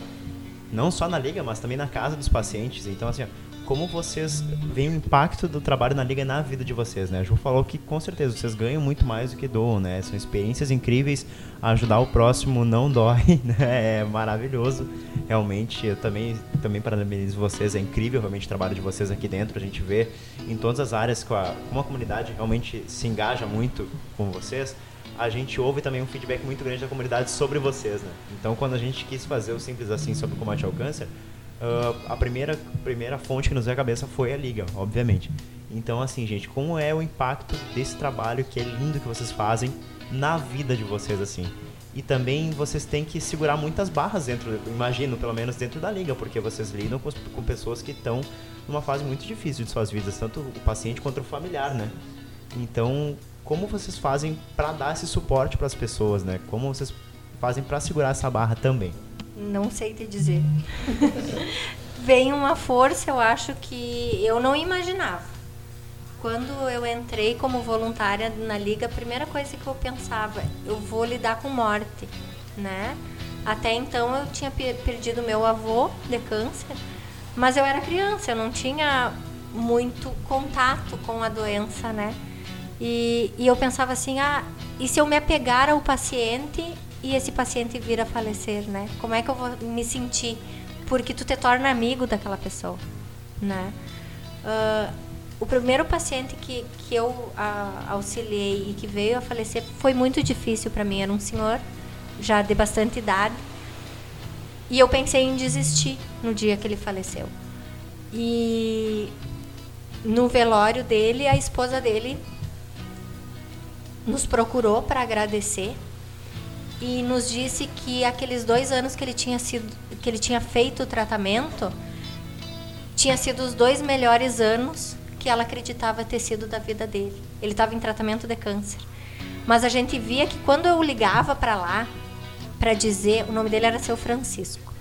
Não só na liga, mas também na casa dos pacientes. Então, assim, como vocês veem o impacto do trabalho na liga na vida de vocês, né? A Ju falou que com certeza vocês ganham muito mais do que doam, né? São experiências incríveis, ajudar o próximo não dói, né? É maravilhoso, realmente. Eu também, também parabenizo vocês, é incrível realmente o trabalho de vocês aqui dentro. A gente vê em todas as áreas com a, como a comunidade realmente se engaja muito com vocês a gente ouve também um feedback muito grande da comunidade sobre vocês, né? Então, quando a gente quis fazer o Simples Assim sobre combate ao câncer, uh, a primeira, primeira fonte que nos veio à cabeça foi a Liga, obviamente. Então, assim, gente, como é o impacto desse trabalho que é lindo que vocês fazem na vida de vocês, assim? E também vocês têm que segurar muitas barras dentro, imagino, pelo menos dentro da liga, porque vocês lidam com, com pessoas que estão numa fase muito difícil de suas vidas, tanto o paciente quanto o familiar, né? Então, como vocês fazem para dar esse suporte para as pessoas, né? Como vocês fazem para segurar essa barra também? Não sei te dizer. Vem uma força, eu acho que eu não imaginava. Quando eu entrei como voluntária na liga, a primeira coisa que eu pensava, eu vou lidar com morte, né? Até então eu tinha perdido meu avô de câncer, mas eu era criança, eu não tinha muito contato com a doença, né? E, e eu pensava assim, ah, e se eu me apegar ao paciente e esse paciente vir a falecer, né? Como é que eu vou me sentir? Porque tu te torna amigo daquela pessoa, né? Uh, o primeiro paciente que, que eu uh, auxiliei e que veio a falecer foi muito difícil para mim. Era um senhor já de bastante idade. E eu pensei em desistir no dia que ele faleceu. E no velório dele, a esposa dele nos procurou para agradecer e nos disse que aqueles dois anos que ele tinha sido que ele tinha feito o tratamento tinha sido os dois melhores anos que ela acreditava ter sido da vida dele. Ele estava em tratamento de câncer. Mas a gente via que quando eu ligava para lá para dizer, o nome dele era seu Francisco.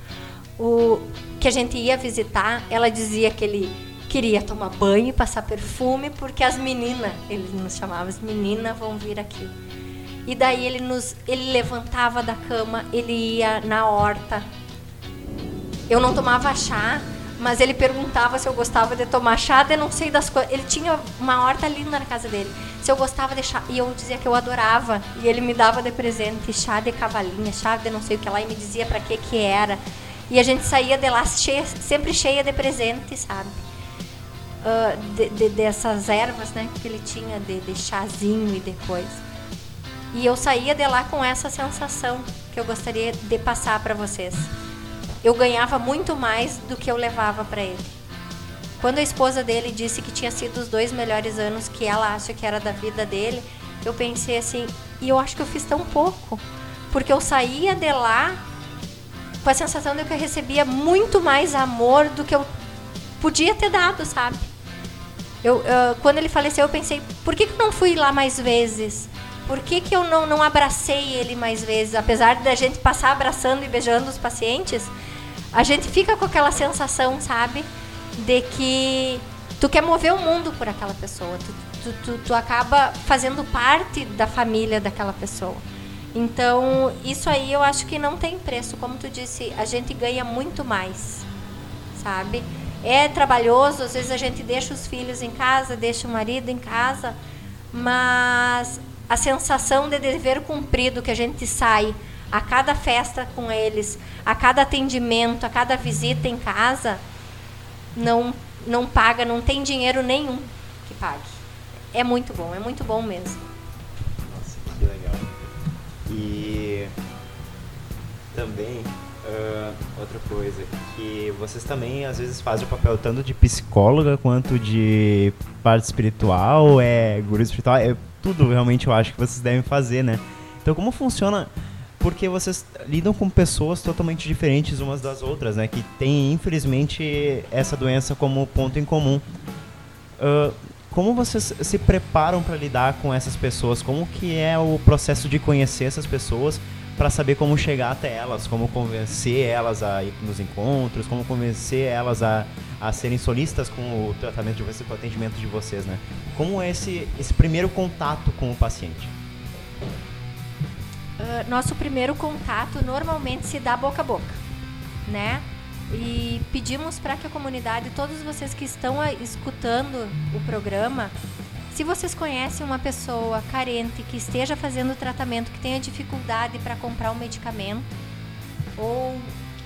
O que a gente ia visitar, ela dizia que ele queria tomar banho e passar perfume porque as meninas, ele nos chamava as meninas vão vir aqui. E daí ele nos ele levantava da cama, ele ia na horta. Eu não tomava chá, mas ele perguntava se eu gostava de tomar chá, de não sei das coisas. Ele tinha uma horta linda na casa dele. Se eu gostava de chá, e eu dizia que eu adorava, e ele me dava de presente chá de cavalinha, chá de não sei o que lá e me dizia para que que era. E a gente saía de lá cheia, sempre cheia de presente, sabe? Uh, de, de, dessas ervas, né, que ele tinha de, de chazinho e depois. E eu saía de lá com essa sensação que eu gostaria de passar para vocês. Eu ganhava muito mais do que eu levava para ele. Quando a esposa dele disse que tinha sido os dois melhores anos que ela acha que era da vida dele, eu pensei assim, e eu acho que eu fiz tão pouco, porque eu saía de lá com a sensação de que eu recebia muito mais amor do que eu podia ter dado, sabe? Eu, uh, quando ele faleceu, eu pensei, por que, que eu não fui lá mais vezes? Por que, que eu não, não abracei ele mais vezes? Apesar da gente passar abraçando e beijando os pacientes, a gente fica com aquela sensação, sabe? De que tu quer mover o mundo por aquela pessoa. Tu, tu, tu, tu acaba fazendo parte da família daquela pessoa. Então, isso aí eu acho que não tem preço. Como tu disse, a gente ganha muito mais, sabe? É trabalhoso, às vezes a gente deixa os filhos em casa, deixa o marido em casa, mas a sensação de dever cumprido que a gente sai a cada festa com eles, a cada atendimento, a cada visita em casa, não não paga, não tem dinheiro nenhum que pague. É muito bom, é muito bom mesmo. Nossa, que legal. E também uh, outra coisa, que vocês também às vezes fazem o papel tanto de psicóloga quanto de parte espiritual, é guru espiritual, é tudo realmente eu acho que vocês devem fazer, né? Então como funciona? Porque vocês lidam com pessoas totalmente diferentes umas das outras, né? Que tem infelizmente essa doença como ponto em comum. Uh, como vocês se preparam para lidar com essas pessoas? Como que é o processo de conhecer essas pessoas para saber como chegar até elas, como convencer elas a ir nos encontros, como convencer elas a, a serem solistas com o tratamento de vocês, com o atendimento de vocês, né? Como é esse, esse primeiro contato com o paciente? Uh, nosso primeiro contato normalmente se dá boca a boca, né? E pedimos para que a comunidade, todos vocês que estão escutando o programa, se vocês conhecem uma pessoa carente que esteja fazendo tratamento, que tenha dificuldade para comprar um medicamento, ou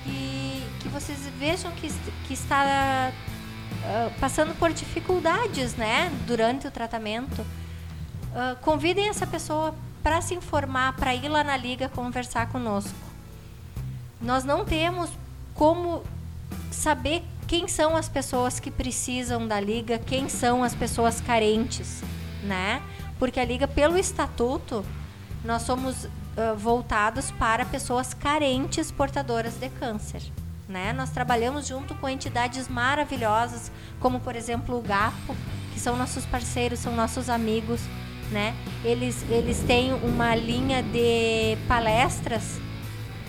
que, que vocês vejam que, que está uh, passando por dificuldades né, durante o tratamento, uh, convidem essa pessoa para se informar, para ir lá na liga conversar conosco. Nós não temos como saber quem são as pessoas que precisam da liga, quem são as pessoas carentes, né? Porque a liga, pelo estatuto, nós somos uh, voltados para pessoas carentes portadoras de câncer. Né? Nós trabalhamos junto com entidades maravilhosas, como por exemplo o GAPO, que são nossos parceiros, são nossos amigos. Né? Eles, eles têm uma linha de palestras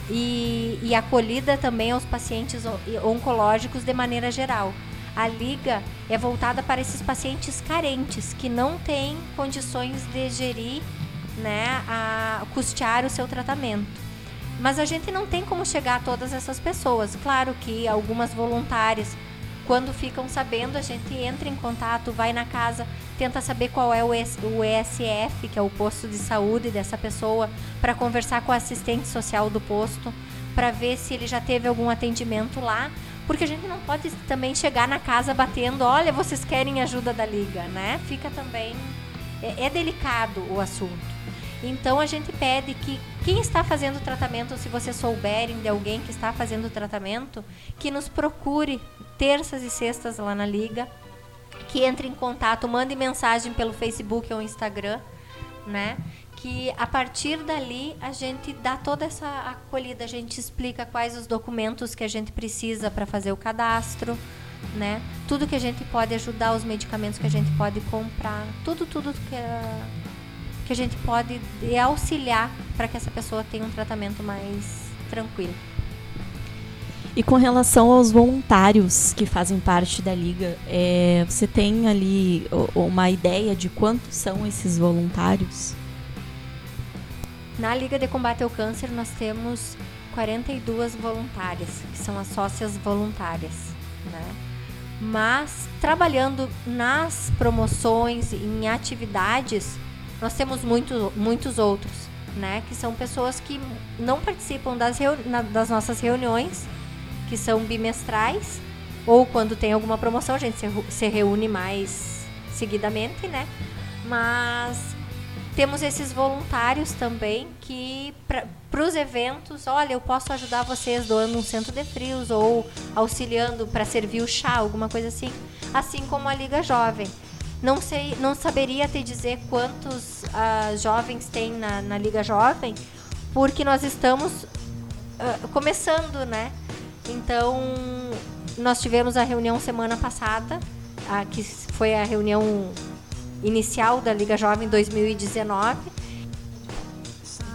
e, e acolhida também aos pacientes oncológicos de maneira geral. A liga é voltada para esses pacientes carentes que não têm condições de gerir, né, a custear o seu tratamento. Mas a gente não tem como chegar a todas essas pessoas. Claro que algumas voluntárias, quando ficam sabendo, a gente entra em contato, vai na casa, tenta saber qual é o ESF, que é o posto de saúde dessa pessoa, para conversar com o assistente social do posto, para ver se ele já teve algum atendimento lá, porque a gente não pode também chegar na casa batendo, olha, vocês querem ajuda da liga, né? Fica também é, é delicado o assunto. Então a gente pede que quem está fazendo tratamento, se vocês souberem de alguém que está fazendo tratamento, que nos procure terças e sextas lá na liga que entre em contato, mande mensagem pelo Facebook ou Instagram, né? Que a partir dali a gente dá toda essa acolhida, a gente explica quais os documentos que a gente precisa para fazer o cadastro, né? Tudo que a gente pode ajudar, os medicamentos que a gente pode comprar, tudo, tudo que que a gente pode auxiliar para que essa pessoa tenha um tratamento mais tranquilo. E com relação aos voluntários que fazem parte da liga, é, você tem ali uma ideia de quantos são esses voluntários? Na Liga de Combate ao Câncer, nós temos 42 voluntárias, que são as sócias voluntárias. Né? Mas, trabalhando nas promoções, em atividades, nós temos muito, muitos outros, né? que são pessoas que não participam das, das nossas reuniões, que são bimestrais, ou quando tem alguma promoção, a gente se, reúne mais seguidamente, né? Mas temos esses voluntários também que para os eventos, olha, eu posso ajudar vocês doando um centro de frios ou auxiliando para servir o chá, alguma coisa assim, assim como a Liga Jovem. Não sei, não saberia te dizer quantos uh, jovens tem na, na Liga Jovem, porque nós estamos uh, começando, né? Então, nós tivemos a reunião semana passada, a, que foi a reunião inicial da Liga Jovem 2019.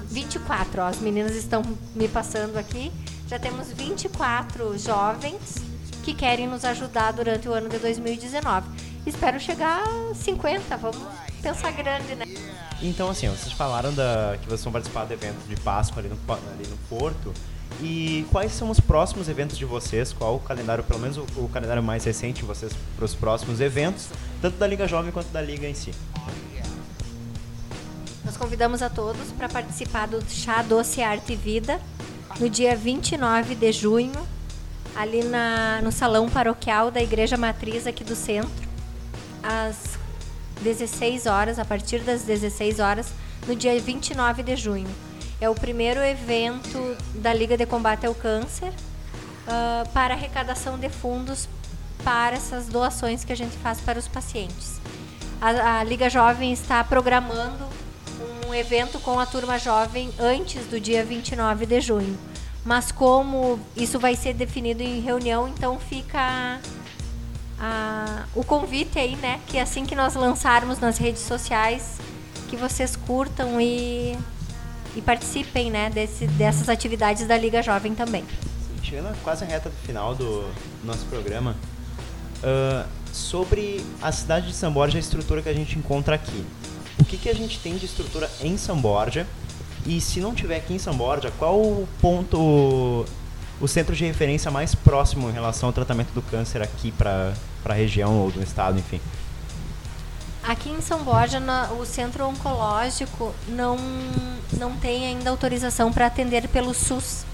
24, ó, as meninas estão me passando aqui. Já temos 24 jovens que querem nos ajudar durante o ano de 2019. Espero chegar a 50, vamos pensar grande, né? Então, assim, vocês falaram da, que vocês vão participar do evento de Páscoa ali no, ali no Porto. E quais são os próximos eventos de vocês? Qual o calendário, pelo menos o, o calendário mais recente de vocês para os próximos eventos, tanto da Liga Jovem quanto da Liga em si? Nós convidamos a todos para participar do Chá Doce Arte e Vida no dia 29 de junho, ali na, no Salão Paroquial da Igreja Matriz aqui do centro, às 16 horas, a partir das 16 horas, no dia 29 de junho. É o primeiro evento da Liga de Combate ao Câncer uh, para arrecadação de fundos para essas doações que a gente faz para os pacientes. A, a Liga Jovem está programando um evento com a turma jovem antes do dia 29 de junho. Mas como isso vai ser definido em reunião, então fica a, o convite aí, né? Que assim que nós lançarmos nas redes sociais, que vocês curtam e e participem né, desse, dessas atividades da Liga Jovem também. Chegando quase a reta final do nosso programa, uh, sobre a cidade de São Borja, a estrutura que a gente encontra aqui. O que, que a gente tem de estrutura em São Borja? E se não tiver aqui em São Borja, qual o ponto o centro de referência mais próximo em relação ao tratamento do câncer aqui para a região ou do estado, enfim? Aqui em São Borja, o centro oncológico não, não tem ainda autorização para atender pelo SUS.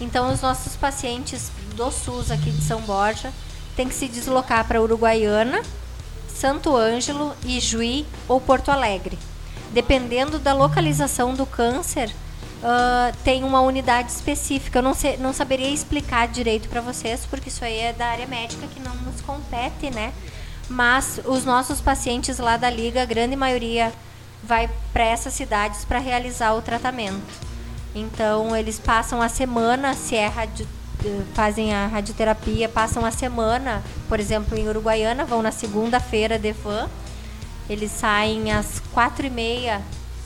Então, os nossos pacientes do SUS aqui de São Borja têm que se deslocar para Uruguaiana, Santo Ângelo, Ijuí ou Porto Alegre. Dependendo da localização do câncer, uh, tem uma unidade específica. Eu não, sei, não saberia explicar direito para vocês, porque isso aí é da área médica que não nos compete, né? Mas os nossos pacientes lá da Liga, a grande maioria vai para essas cidades para realizar o tratamento. Então, eles passam a semana, se é radio, eh, fazem a radioterapia, passam a semana, por exemplo, em Uruguaiana, vão na segunda-feira de van, eles saem às quatro e meia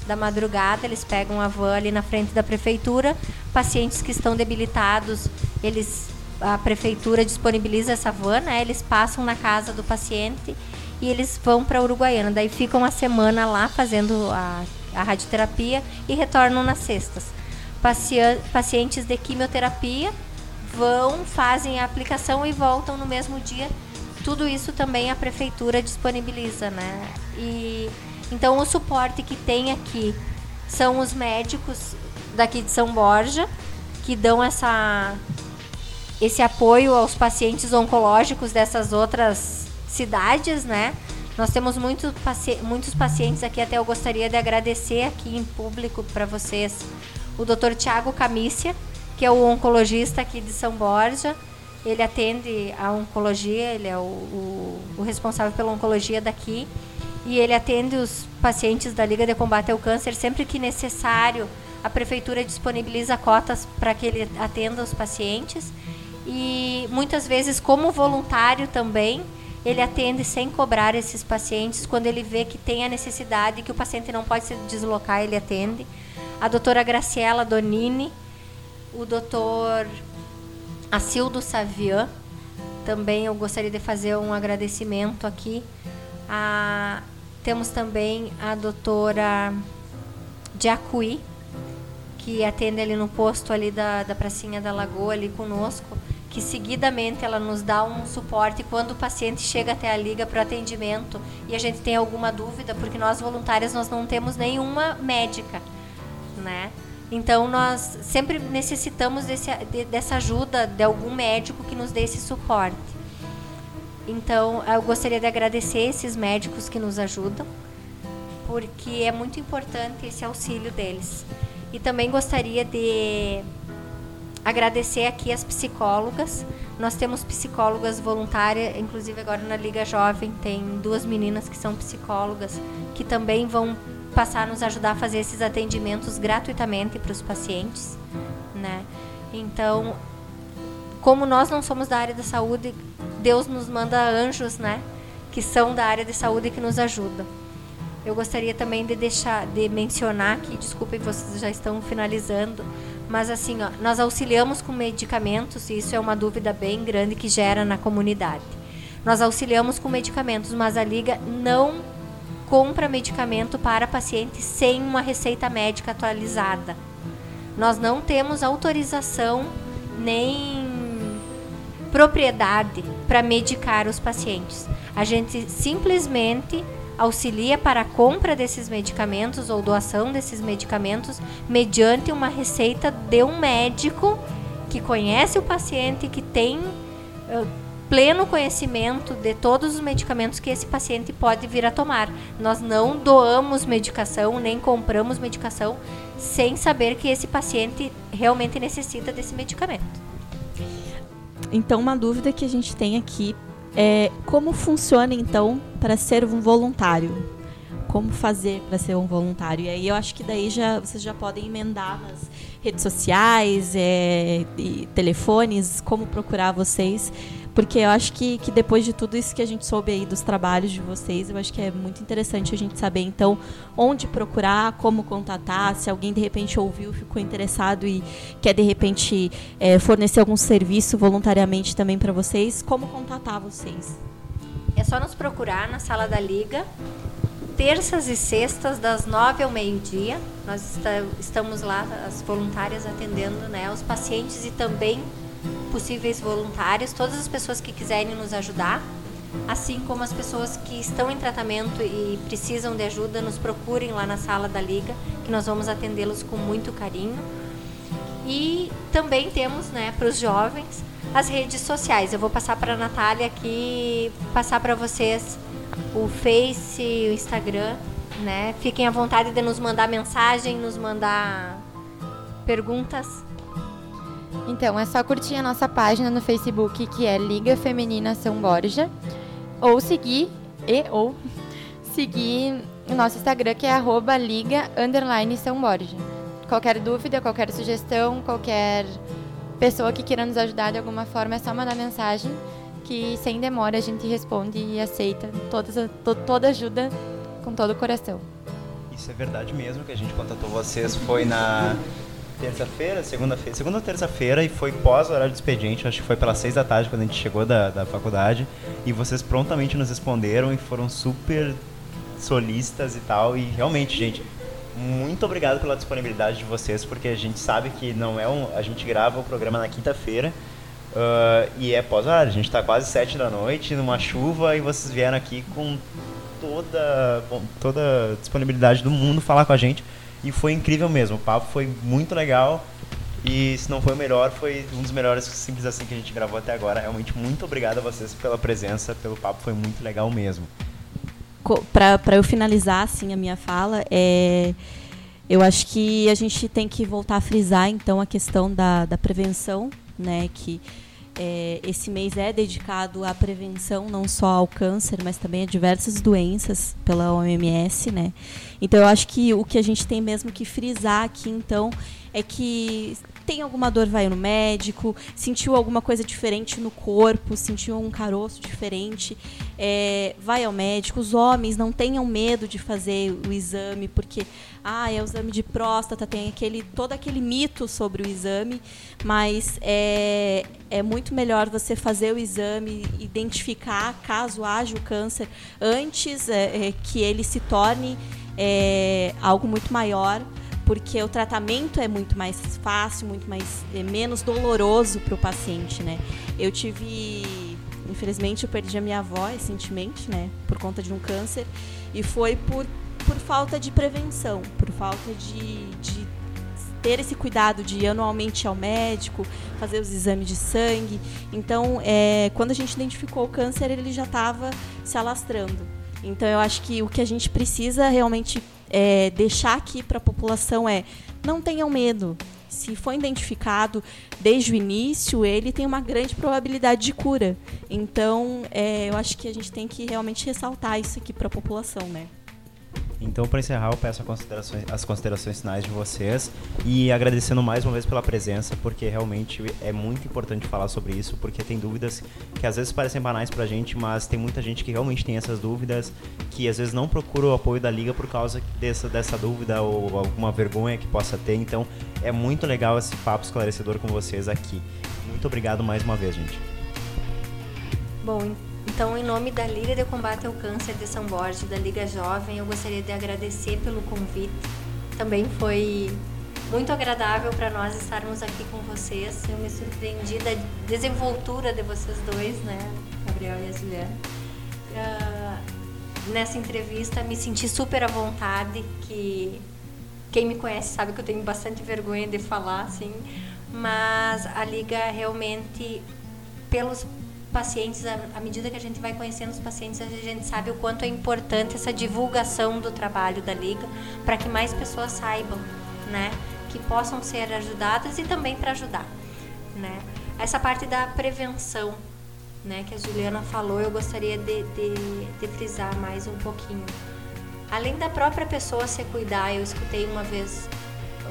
da madrugada, eles pegam a van ali na frente da prefeitura. Pacientes que estão debilitados, eles a prefeitura disponibiliza essa van, né? Eles passam na casa do paciente e eles vão para Uruguaiana. Daí ficam uma semana lá fazendo a, a radioterapia e retornam nas sextas. pacientes de quimioterapia vão, fazem a aplicação e voltam no mesmo dia. Tudo isso também a prefeitura disponibiliza, né? E então o suporte que tem aqui são os médicos daqui de São Borja que dão essa esse apoio aos pacientes oncológicos dessas outras cidades, né? Nós temos muito, muitos pacientes aqui, até eu gostaria de agradecer aqui em público para vocês o Dr. Tiago Camícia, que é o oncologista aqui de São Borja. Ele atende a oncologia, ele é o, o, o responsável pela oncologia daqui e ele atende os pacientes da Liga de Combate ao Câncer sempre que necessário. A prefeitura disponibiliza cotas para que ele atenda os pacientes e muitas vezes como voluntário também ele atende sem cobrar esses pacientes quando ele vê que tem a necessidade que o paciente não pode se deslocar ele atende. A doutora Graciela Donini o doutor Acildo Savian também eu gostaria de fazer um agradecimento aqui. A, temos também a doutora Jacuí que atende ali no posto ali da, da pracinha da Lagoa ali conosco que seguidamente ela nos dá um suporte quando o paciente chega até a liga para o atendimento e a gente tem alguma dúvida, porque nós voluntárias nós não temos nenhuma médica, né? Então nós sempre necessitamos desse, de, dessa ajuda de algum médico que nos dê esse suporte. Então eu gostaria de agradecer esses médicos que nos ajudam, porque é muito importante esse auxílio deles. E também gostaria de agradecer aqui as psicólogas. Nós temos psicólogas voluntárias, inclusive agora na Liga Jovem tem duas meninas que são psicólogas que também vão passar a nos ajudar a fazer esses atendimentos gratuitamente para os pacientes, né? Então, como nós não somos da área da saúde, Deus nos manda anjos, né? Que são da área de saúde que nos ajudam. Eu gostaria também de deixar, de mencionar que, desculpem, vocês já estão finalizando, mas assim, ó, nós auxiliamos com medicamentos, e isso é uma dúvida bem grande que gera na comunidade. Nós auxiliamos com medicamentos, mas a Liga não compra medicamento para pacientes sem uma receita médica atualizada. Nós não temos autorização nem propriedade para medicar os pacientes. A gente simplesmente auxilia para a compra desses medicamentos ou doação desses medicamentos mediante uma receita de um médico que conhece o paciente, que tem uh, pleno conhecimento de todos os medicamentos que esse paciente pode vir a tomar. Nós não doamos medicação nem compramos medicação sem saber que esse paciente realmente necessita desse medicamento. Então, uma dúvida que a gente tem aqui é, como funciona então para ser um voluntário? Como fazer para ser um voluntário? E aí eu acho que daí já vocês já podem emendar nas redes sociais, é, telefones, como procurar vocês porque eu acho que, que depois de tudo isso que a gente soube aí dos trabalhos de vocês, eu acho que é muito interessante a gente saber, então, onde procurar, como contatar, se alguém de repente ouviu, ficou interessado e quer de repente é, fornecer algum serviço voluntariamente também para vocês, como contatar vocês? É só nos procurar na sala da Liga terças e sextas, das nove ao meio-dia. Nós está, estamos lá, as voluntárias atendendo né, os pacientes e também possíveis voluntários, todas as pessoas que quiserem nos ajudar, assim como as pessoas que estão em tratamento e precisam de ajuda, nos procurem lá na sala da Liga, que nós vamos atendê-los com muito carinho. E também temos, né, para os jovens, as redes sociais. Eu vou passar para a Natália aqui, passar para vocês o Face, o Instagram, né? Fiquem à vontade de nos mandar mensagem, nos mandar perguntas. Então, é só curtir a nossa página no Facebook, que é Liga Feminina São Borja, ou seguir, e ou seguir o nosso Instagram, que é arroba Liga São Borja. Qualquer dúvida, qualquer sugestão, qualquer pessoa que queira nos ajudar de alguma forma, é só mandar mensagem que sem demora a gente responde e aceita toda, toda ajuda com todo o coração. Isso é verdade mesmo, que a gente contatou vocês foi na terça-feira, segunda-feira, segunda ou terça-feira e foi pós horário de expediente, acho que foi pelas seis da tarde quando a gente chegou da, da faculdade e vocês prontamente nos responderam e foram super solistas e tal e realmente, gente, muito obrigado pela disponibilidade de vocês, porque a gente sabe que não é um, a gente grava o programa na quinta-feira uh, e é pós-horário, a gente está quase sete da noite numa chuva e vocês vieram aqui com toda bom, toda a disponibilidade do mundo falar com a gente e foi incrível mesmo. O papo foi muito legal. E se não foi o melhor, foi um dos melhores simples assim que a gente gravou até agora. Realmente muito obrigado a vocês pela presença, pelo papo, foi muito legal mesmo. Para eu finalizar assim a minha fala, é eu acho que a gente tem que voltar a frisar então a questão da, da prevenção, né, que é, esse mês é dedicado à prevenção não só ao câncer, mas também a diversas doenças pela OMS, né? Então eu acho que o que a gente tem mesmo que frisar aqui então é que tem alguma dor, vai no médico, sentiu alguma coisa diferente no corpo, sentiu um caroço diferente, é, vai ao médico. Os homens não tenham medo de fazer o exame, porque ah, é o exame de próstata, tem aquele todo aquele mito sobre o exame, mas é, é muito melhor você fazer o exame, identificar caso haja o câncer antes é, é que ele se torne é, algo muito maior porque o tratamento é muito mais fácil, muito mais é, menos doloroso para o paciente, né? Eu tive, infelizmente, eu perdi a minha avó recentemente, né, por conta de um câncer, e foi por por falta de prevenção, por falta de, de ter esse cuidado de ir anualmente ao médico, fazer os exames de sangue. Então, é, quando a gente identificou o câncer, ele já estava se alastrando. Então, eu acho que o que a gente precisa realmente é, deixar aqui para a população é não tenham medo. Se foi identificado desde o início, ele tem uma grande probabilidade de cura. Então, é, eu acho que a gente tem que realmente ressaltar isso aqui para a população, né? Então, para encerrar, eu peço considerações, as considerações finais de vocês e agradecendo mais uma vez pela presença, porque realmente é muito importante falar sobre isso, porque tem dúvidas que às vezes parecem banais para a gente, mas tem muita gente que realmente tem essas dúvidas, que às vezes não procura o apoio da liga por causa dessa, dessa dúvida ou alguma vergonha que possa ter. Então, é muito legal esse papo esclarecedor com vocês aqui. Muito obrigado mais uma vez, gente. Bom, então, em nome da Liga de Combate ao Câncer de São Borges, da Liga Jovem, eu gostaria de agradecer pelo convite. Também foi muito agradável para nós estarmos aqui com vocês. Eu me surpreendi da desenvoltura de vocês dois, né, Gabriel e a Juliana. Uh, nessa entrevista, me senti super à vontade, que quem me conhece sabe que eu tenho bastante vergonha de falar, assim, mas a Liga realmente, pelos pacientes, à medida que a gente vai conhecendo os pacientes, a gente sabe o quanto é importante essa divulgação do trabalho da Liga para que mais pessoas saibam, né? Que possam ser ajudadas e também para ajudar, né? Essa parte da prevenção, né? Que a Juliana falou, eu gostaria de, de, de frisar mais um pouquinho. Além da própria pessoa se cuidar, eu escutei uma vez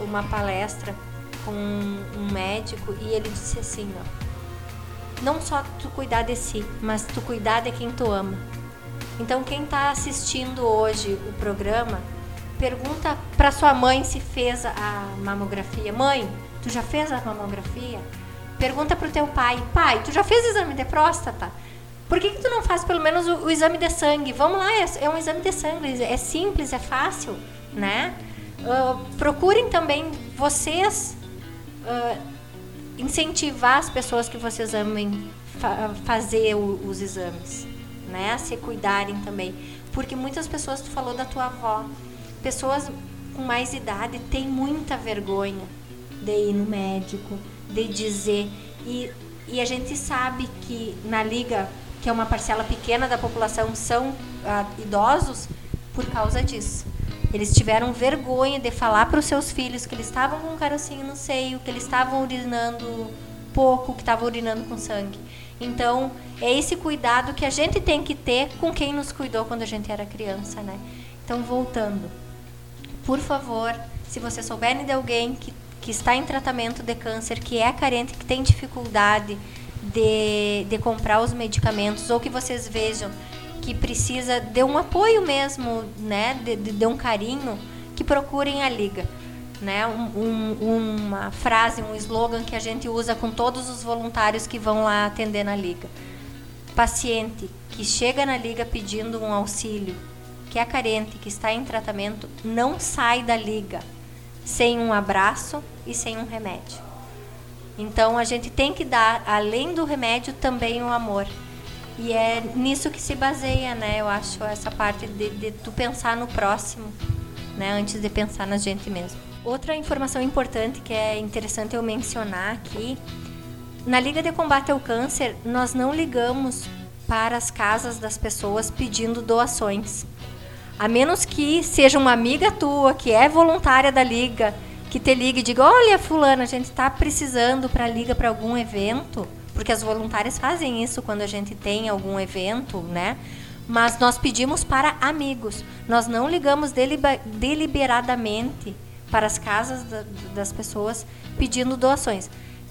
uma palestra com um médico e ele disse assim, ó, não só tu cuidar de si, mas tu cuidar de quem tu ama. Então quem está assistindo hoje o programa, pergunta para sua mãe se fez a mamografia. Mãe, tu já fez a mamografia? Pergunta para o teu pai, pai, tu já fez exame de próstata? Por que, que tu não faz pelo menos o, o exame de sangue? Vamos lá, é, é, um exame de sangue, é simples, é fácil, né? Uh, procurem também vocês uh, incentivar as pessoas que vocês amem fa fazer o, os exames, né? A se cuidarem também. Porque muitas pessoas, tu falou da tua avó, pessoas com mais idade têm muita vergonha de ir no médico, de dizer. E, e a gente sabe que na liga que é uma parcela pequena da população, são ah, idosos por causa disso. Eles tiveram vergonha de falar para os seus filhos que eles estavam com um carocinho no seio, que eles estavam urinando pouco, que estavam urinando com sangue. Então, é esse cuidado que a gente tem que ter com quem nos cuidou quando a gente era criança, né? Então, voltando. Por favor, se você souberem de alguém que, que está em tratamento de câncer, que é carente, que tem dificuldade, de, de comprar os medicamentos ou que vocês vejam que precisa de um apoio mesmo, né, de, de, de um carinho, que procurem a liga. Né, um, um, uma frase, um slogan que a gente usa com todos os voluntários que vão lá atender na liga. Paciente que chega na liga pedindo um auxílio, que é carente, que está em tratamento, não sai da liga sem um abraço e sem um remédio. Então a gente tem que dar, além do remédio, também o amor. E é nisso que se baseia, né? Eu acho essa parte de, de tu pensar no próximo, né? Antes de pensar na gente mesmo. Outra informação importante que é interessante eu mencionar aqui, na Liga de Combate ao Câncer, nós não ligamos para as casas das pessoas pedindo doações. A menos que seja uma amiga tua que é voluntária da liga que te ligue e diga: Olha, Fulana, a gente está precisando para liga para algum evento, porque as voluntárias fazem isso quando a gente tem algum evento, né? Mas nós pedimos para amigos, nós não ligamos deliberadamente para as casas da, das pessoas pedindo doações.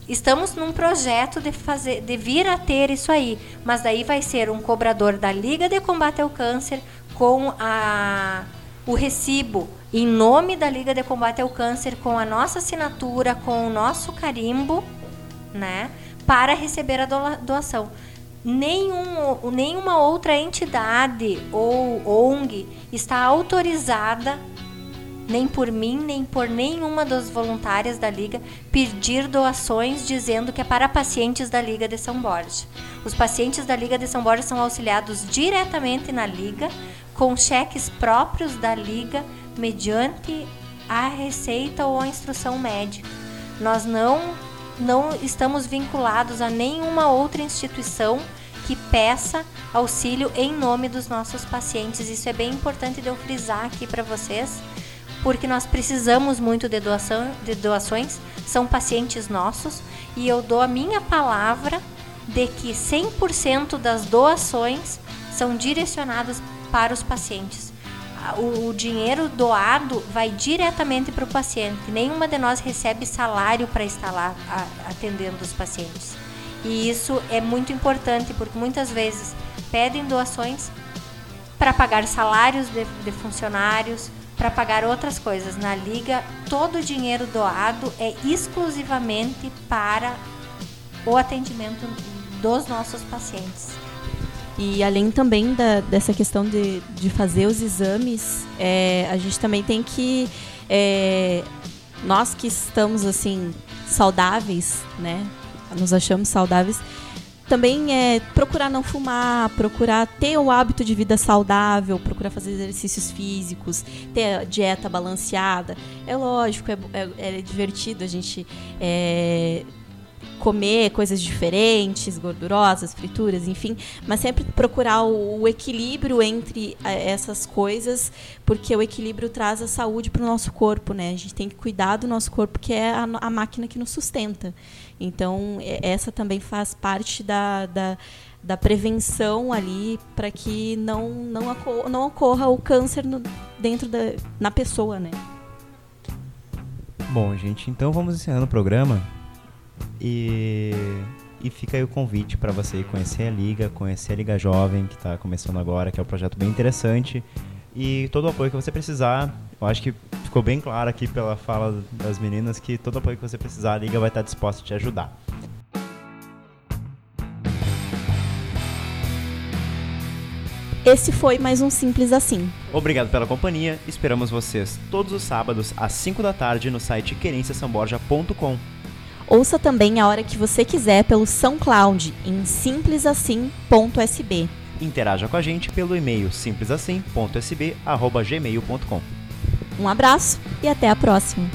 Estamos num projeto de fazer, de vir a ter isso aí, mas daí vai ser um cobrador da Liga de Combate ao Câncer com a o recibo em nome da Liga de Combate ao Câncer com a nossa assinatura, com o nosso carimbo, né, para receber a doação. Nenhum, nenhuma outra entidade ou ONG está autorizada, nem por mim, nem por nenhuma das voluntárias da Liga, pedir doações dizendo que é para pacientes da Liga de São Borja. Os pacientes da Liga de São Borja são auxiliados diretamente na Liga, com cheques próprios da Liga mediante a receita ou a instrução médica. Nós não, não estamos vinculados a nenhuma outra instituição que peça auxílio em nome dos nossos pacientes. Isso é bem importante de eu frisar aqui para vocês, porque nós precisamos muito de, doação, de doações, são pacientes nossos e eu dou a minha palavra de que 100% das doações são direcionadas para os pacientes o, dinheiro doado vai diretamente para o paciente. Nenhuma de nós recebe salário para estar lá atendendo os pacientes. E isso é muito importante porque muitas vezes pedem doações para pagar salários de, de funcionários, para pagar outras coisas. Na liga, todo o dinheiro doado é exclusivamente para o atendimento dos nossos pacientes. E além também da, dessa questão de, de fazer os exames, é, a gente também tem que. É, nós que estamos assim saudáveis, né? Nos achamos saudáveis, também é procurar não fumar, procurar ter o hábito de vida saudável, procurar fazer exercícios físicos, ter dieta balanceada. É lógico, é, é, é divertido a gente é, comer coisas diferentes, gordurosas, frituras, enfim, mas sempre procurar o, o equilíbrio entre eh, essas coisas, porque o equilíbrio traz a saúde para o nosso corpo, né? A gente tem que cuidar do nosso corpo, que é a, a máquina que nos sustenta. Então, essa também faz parte da, da da prevenção ali para que não, não, ocorra, não ocorra o câncer no, dentro da na pessoa, né? Bom, gente, então vamos encerrando o programa. E, e fica aí o convite para você conhecer a Liga, conhecer a Liga Jovem, que está começando agora, que é um projeto bem interessante. E todo o apoio que você precisar, eu acho que ficou bem claro aqui pela fala das meninas que todo o apoio que você precisar, a Liga vai estar disposta a te ajudar. Esse foi mais um Simples Assim. Obrigado pela companhia. Esperamos vocês todos os sábados às 5 da tarde no site querenciasamborja.com. Ouça também a hora que você quiser pelo SoundCloud em simplesassim.sb. Interaja com a gente pelo e-mail simplesassim.sb@gmail.com. Um abraço e até a próxima.